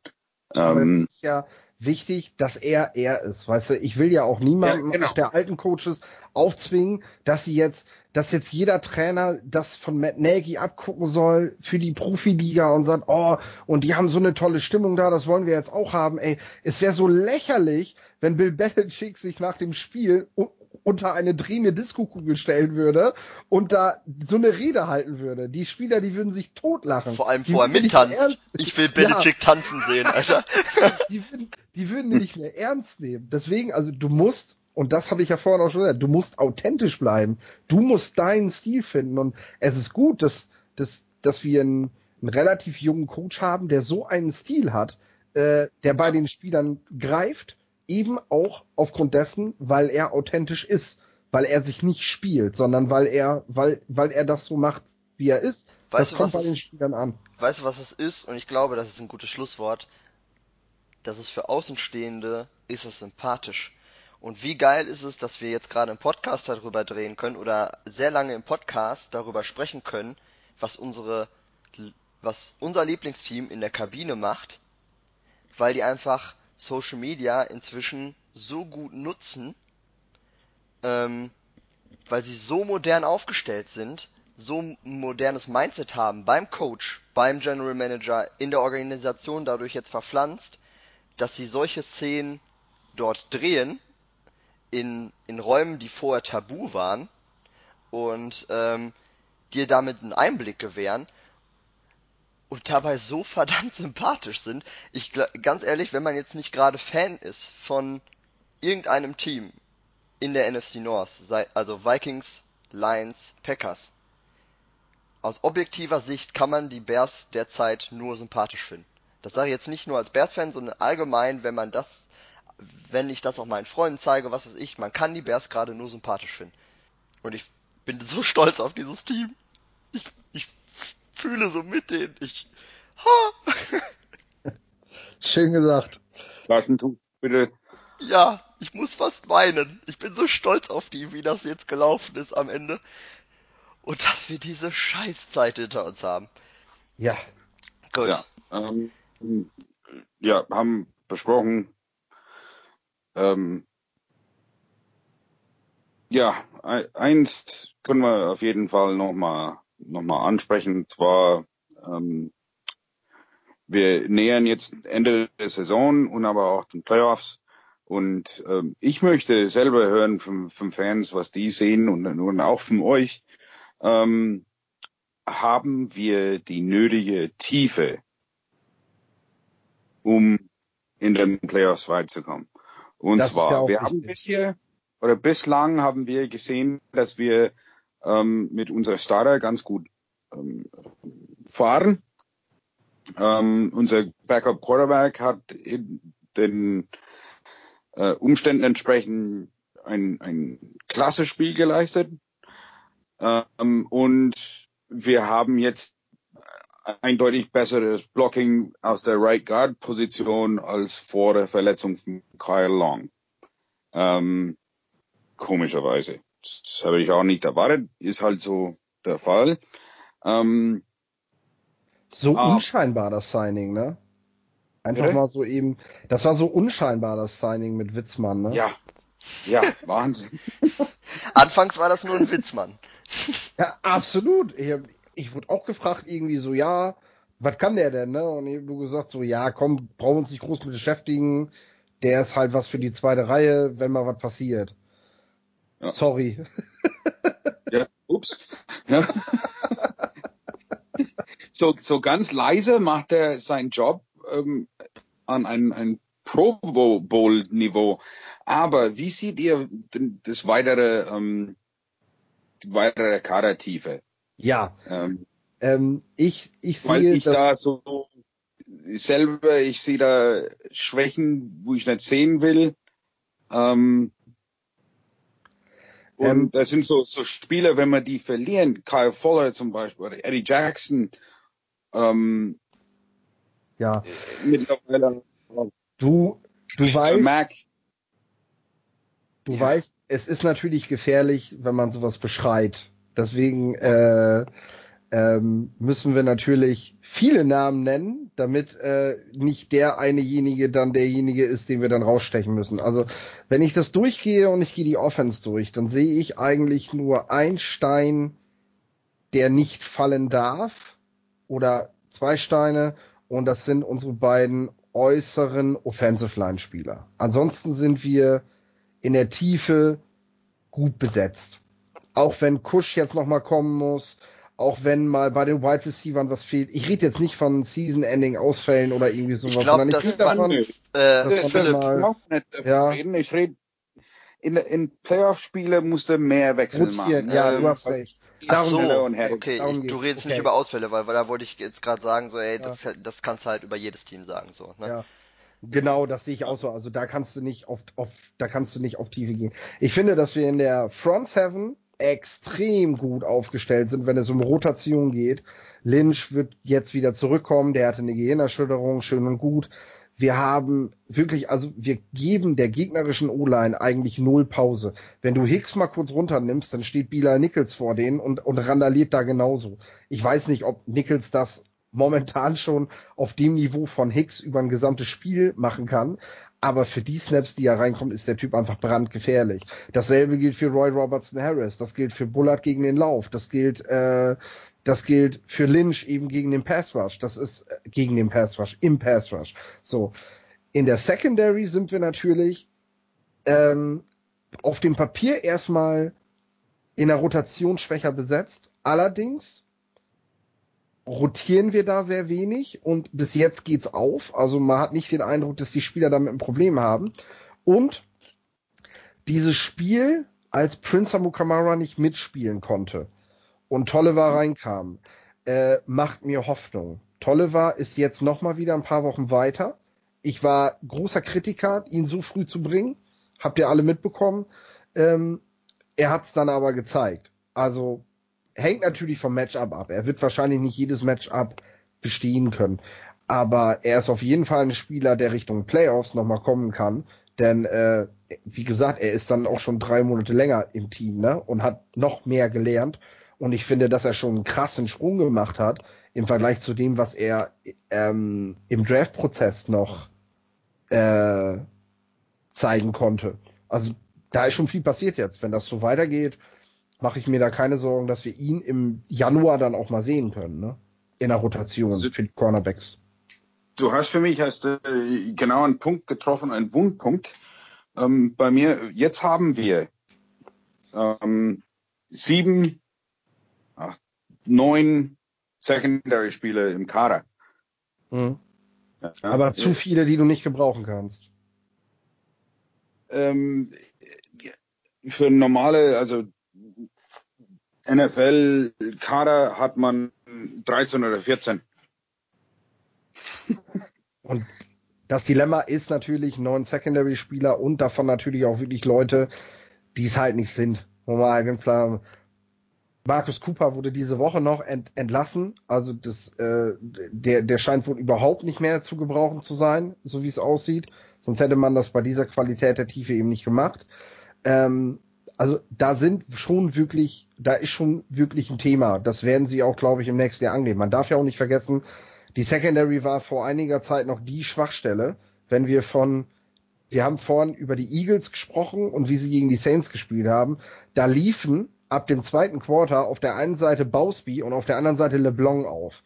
Ähm, ja, wichtig, dass er er ist. Weißt du, ich will ja auch niemandem ja, genau. der alten Coaches aufzwingen, dass sie jetzt, dass jetzt jeder Trainer das von Matt Nagy abgucken soll für die Profiliga und sagt, oh, und die haben so eine tolle Stimmung da, das wollen wir jetzt auch haben. Ey, es wäre so lächerlich, wenn Bill Belichick sich nach dem Spiel unter eine drehende Diskokugel stellen würde und da so eine Rede halten würde. Die Spieler, die würden sich totlachen. Vor allem vorher mittanzt. Ich will Belichick ja. tanzen sehen, Alter. die, würden, die würden nicht mehr ernst nehmen. Deswegen, also du musst, und das habe ich ja vorhin auch schon gesagt, du musst authentisch bleiben. Du musst deinen Stil finden. Und es ist gut, dass, dass, dass wir einen, einen relativ jungen Coach haben, der so einen Stil hat, äh, der bei den Spielern greift eben auch aufgrund dessen, weil er authentisch ist, weil er sich nicht spielt, sondern weil er, weil, weil er das so macht, wie er ist. Weißt das du, kommt bei den Spielern an. Weißt du, was es ist? Und ich glaube, das ist ein gutes Schlusswort. Das ist für Außenstehende, ist es sympathisch. Und wie geil ist es, dass wir jetzt gerade im Podcast darüber drehen können oder sehr lange im Podcast darüber sprechen können, was unsere, was unser Lieblingsteam in der Kabine macht, weil die einfach Social Media inzwischen so gut nutzen, ähm, weil sie so modern aufgestellt sind, so ein modernes Mindset haben beim Coach, beim General Manager, in der Organisation dadurch jetzt verpflanzt, dass sie solche Szenen dort drehen in, in Räumen, die vorher tabu waren und ähm, dir damit einen Einblick gewähren und dabei so verdammt sympathisch sind. Ich ganz ehrlich, wenn man jetzt nicht gerade Fan ist von irgendeinem Team in der NFC North, also Vikings, Lions, Packers, aus objektiver Sicht kann man die Bears derzeit nur sympathisch finden. Das sage ich jetzt nicht nur als Bears-Fan, sondern allgemein, wenn man das, wenn ich das auch meinen Freunden zeige, was weiß ich, man kann die Bears gerade nur sympathisch finden. Und ich bin so stolz auf dieses Team. Ich, ich fühle so mit denen. Ich. Ha. Schön gesagt. du bitte. Ja, ich muss fast weinen. Ich bin so stolz auf die, wie das jetzt gelaufen ist am Ende. Und dass wir diese Scheißzeit hinter uns haben. Ja. Gut. Ja, ähm, ja haben besprochen. Ähm, ja, eins können wir auf jeden Fall nochmal nochmal ansprechen. Zwar, ähm, wir nähern jetzt Ende der Saison und aber auch den Playoffs. Und ähm, ich möchte selber hören von, von Fans, was die sehen und, und auch von euch. Ähm, haben wir die nötige Tiefe, um in den Playoffs weit zu kommen? Und das zwar, wir haben bisher oder bislang haben wir gesehen, dass wir ähm, mit unserer Starter ganz gut ähm, fahren. Ähm, unser Backup Quarterback hat den äh, Umständen entsprechend ein, ein klasse Spiel geleistet. Ähm, und wir haben jetzt eindeutig besseres Blocking aus der Right Guard Position als vor der Verletzung von Kyle Long. Ähm, komischerweise. Das habe ich auch nicht erwartet, ist halt so der Fall. Ähm, so ah, unscheinbar das Signing, ne? Einfach bitte? mal so eben, das war so unscheinbar das Signing mit Witzmann, ne? Ja, ja, Wahnsinn. Anfangs war das nur ein Witzmann. ja, absolut. Ich, ich wurde auch gefragt, irgendwie so, ja, was kann der denn, ne? Und ich habe nur gesagt, so, ja, komm, brauchen uns nicht groß mit beschäftigen. Der ist halt was für die zweite Reihe, wenn mal was passiert. Ja. Sorry. Ja, ups. Ja. so, so ganz leise macht er seinen Job ähm, an ein, ein Pro Bowl Niveau. Aber wie seht ihr das weitere, ähm, weitere Kadertiefe? Ja. Ähm, ähm, ich, ich sehe, weil ich da so selber, ich sehe da Schwächen, wo ich nicht sehen will. Ähm, und ähm, das sind so, so Spieler, wenn man die verlieren, Kyle Fuller zum Beispiel oder Eddie Jackson. Ähm, ja. Mittlerweile. Du, du weißt. Mac. Du ja. weißt, es ist natürlich gefährlich, wenn man sowas beschreit. Deswegen, äh, ähm, müssen wir natürlich viele Namen nennen, damit äh, nicht der einejenige dann derjenige ist, den wir dann rausstechen müssen. Also wenn ich das durchgehe und ich gehe die Offense durch, dann sehe ich eigentlich nur ein Stein, der nicht fallen darf oder zwei Steine und das sind unsere beiden äußeren Offensive Line Spieler. Ansonsten sind wir in der Tiefe gut besetzt. Auch wenn Kusch jetzt nochmal kommen muss, auch wenn mal bei den Wide Receivers was fehlt. Ich rede jetzt nicht von Season-Ending-Ausfällen oder irgendwie sowas, ich glaub, sondern ich davon, äh, dass Philipp, mal, nicht ja. reden. Ich rede in, in Playoff-Spiele musste mehr Wechsel machen. Ja, ähm, du hast recht. Ach so, okay, ich, du redest okay. nicht über Ausfälle, weil, weil da wollte ich jetzt gerade sagen, so, ey, das, das kannst du halt über jedes Team sagen, so, ne? Ja. Genau, das sehe ich auch so. Also da kannst du nicht auf, auf, da kannst du nicht auf Tiefe gehen. Ich finde, dass wir in der Front Seven extrem gut aufgestellt sind, wenn es um Rotation geht. Lynch wird jetzt wieder zurückkommen, der hatte eine Gehirnerschütterung, schön und gut. Wir haben wirklich, also wir geben der gegnerischen O-Line eigentlich null Pause. Wenn du Hicks mal kurz runternimmst, dann steht Bilal Nichols vor denen und, und randaliert da genauso. Ich weiß nicht, ob Nichols das momentan schon auf dem Niveau von Hicks über ein gesamtes Spiel machen kann. Aber für die Snaps, die er reinkommt, ist der Typ einfach brandgefährlich. Dasselbe gilt für Roy Robertson Harris, das gilt für Bullard gegen den Lauf, das gilt, äh, das gilt für Lynch eben gegen den Pass Rush. Das ist äh, gegen den Pass Rush, im Pass Rush. So. In der Secondary sind wir natürlich ähm, auf dem Papier erstmal in der Rotation schwächer besetzt. Allerdings rotieren wir da sehr wenig und bis jetzt geht's auf. Also man hat nicht den Eindruck, dass die Spieler damit ein Problem haben. Und dieses Spiel, als Prince Amukamara nicht mitspielen konnte und Tolliver reinkam, äh, macht mir Hoffnung. Tolliver ist jetzt noch mal wieder ein paar Wochen weiter. Ich war großer Kritiker, ihn so früh zu bringen. Habt ihr alle mitbekommen. Ähm, er hat's dann aber gezeigt. Also hängt natürlich vom Matchup ab. Er wird wahrscheinlich nicht jedes Matchup bestehen können. Aber er ist auf jeden Fall ein Spieler, der Richtung Playoffs nochmal kommen kann. Denn, äh, wie gesagt, er ist dann auch schon drei Monate länger im Team, ne? Und hat noch mehr gelernt. Und ich finde, dass er schon einen krassen Sprung gemacht hat im Vergleich zu dem, was er ähm, im Draft-Prozess noch äh, zeigen konnte. Also da ist schon viel passiert jetzt. Wenn das so weitergeht, mache ich mir da keine Sorgen, dass wir ihn im Januar dann auch mal sehen können, ne? In der Rotation also, für die Cornerbacks. Du hast für mich hast du genau einen Punkt getroffen, einen Wundpunkt. Ähm, bei mir, jetzt haben wir ähm, sieben, acht, neun Secondary-Spieler im Kader. Mhm. Ja, Aber zu viele, die du nicht gebrauchen kannst. Ähm, für normale, also NFL-Kader hat man 13 oder 14. Und das Dilemma ist natürlich neun Secondary-Spieler und davon natürlich auch wirklich Leute, die es halt nicht sind. Halt Markus Cooper wurde diese Woche noch ent, entlassen. Also das, äh, der, der scheint wohl überhaupt nicht mehr zu gebrauchen zu sein, so wie es aussieht. Sonst hätte man das bei dieser Qualität der Tiefe eben nicht gemacht. Ähm, also da sind schon wirklich, da ist schon wirklich ein Thema. Das werden sie auch, glaube ich, im nächsten Jahr angehen. Man darf ja auch nicht vergessen, die Secondary war vor einiger Zeit noch die Schwachstelle, wenn wir von, wir haben vorhin über die Eagles gesprochen und wie sie gegen die Saints gespielt haben. Da liefen ab dem zweiten Quarter auf der einen Seite Bausby und auf der anderen Seite LeBlanc auf.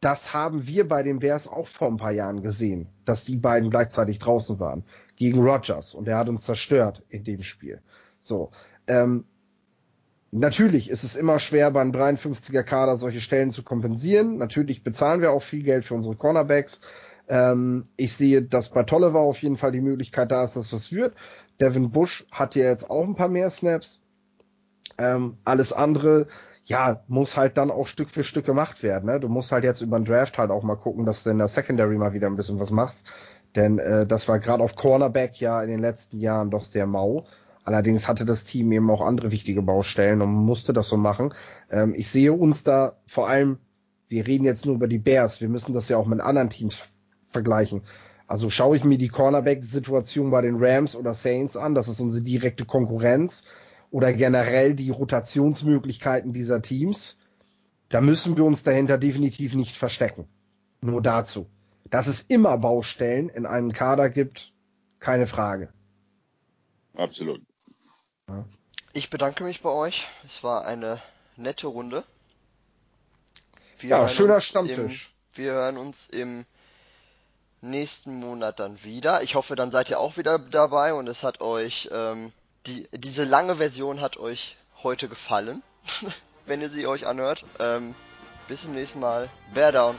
Das haben wir bei den Bears auch vor ein paar Jahren gesehen, dass die beiden gleichzeitig draußen waren gegen Rogers und er hat uns zerstört in dem Spiel. So. Ähm, natürlich ist es immer schwer, beim 53er Kader solche Stellen zu kompensieren. Natürlich bezahlen wir auch viel Geld für unsere Cornerbacks. Ähm, ich sehe, dass bei Tolliver auf jeden Fall die Möglichkeit da ist, dass was wird. Devin Bush hat ja jetzt auch ein paar mehr Snaps. Ähm, alles andere, ja, muss halt dann auch Stück für Stück gemacht werden. Ne? Du musst halt jetzt über den Draft halt auch mal gucken, dass du in der Secondary mal wieder ein bisschen was machst. Denn äh, das war gerade auf Cornerback ja in den letzten Jahren doch sehr mau. Allerdings hatte das Team eben auch andere wichtige Baustellen und musste das so machen. Ähm, ich sehe uns da vor allem, wir reden jetzt nur über die Bears, wir müssen das ja auch mit anderen Teams vergleichen. Also schaue ich mir die Cornerback-Situation bei den Rams oder Saints an, das ist unsere direkte Konkurrenz oder generell die Rotationsmöglichkeiten dieser Teams, Da müssen wir uns dahinter definitiv nicht verstecken. Nur dazu. Dass es immer Baustellen in einem Kader gibt, keine Frage. Absolut. Ja. Ich bedanke mich bei euch. Es war eine nette Runde. Wir ja, schöner Stammtisch. Im, wir hören uns im nächsten Monat dann wieder. Ich hoffe, dann seid ihr auch wieder dabei und es hat euch, ähm, die, diese lange Version hat euch heute gefallen, wenn ihr sie euch anhört. Ähm, bis zum nächsten Mal. Bear down.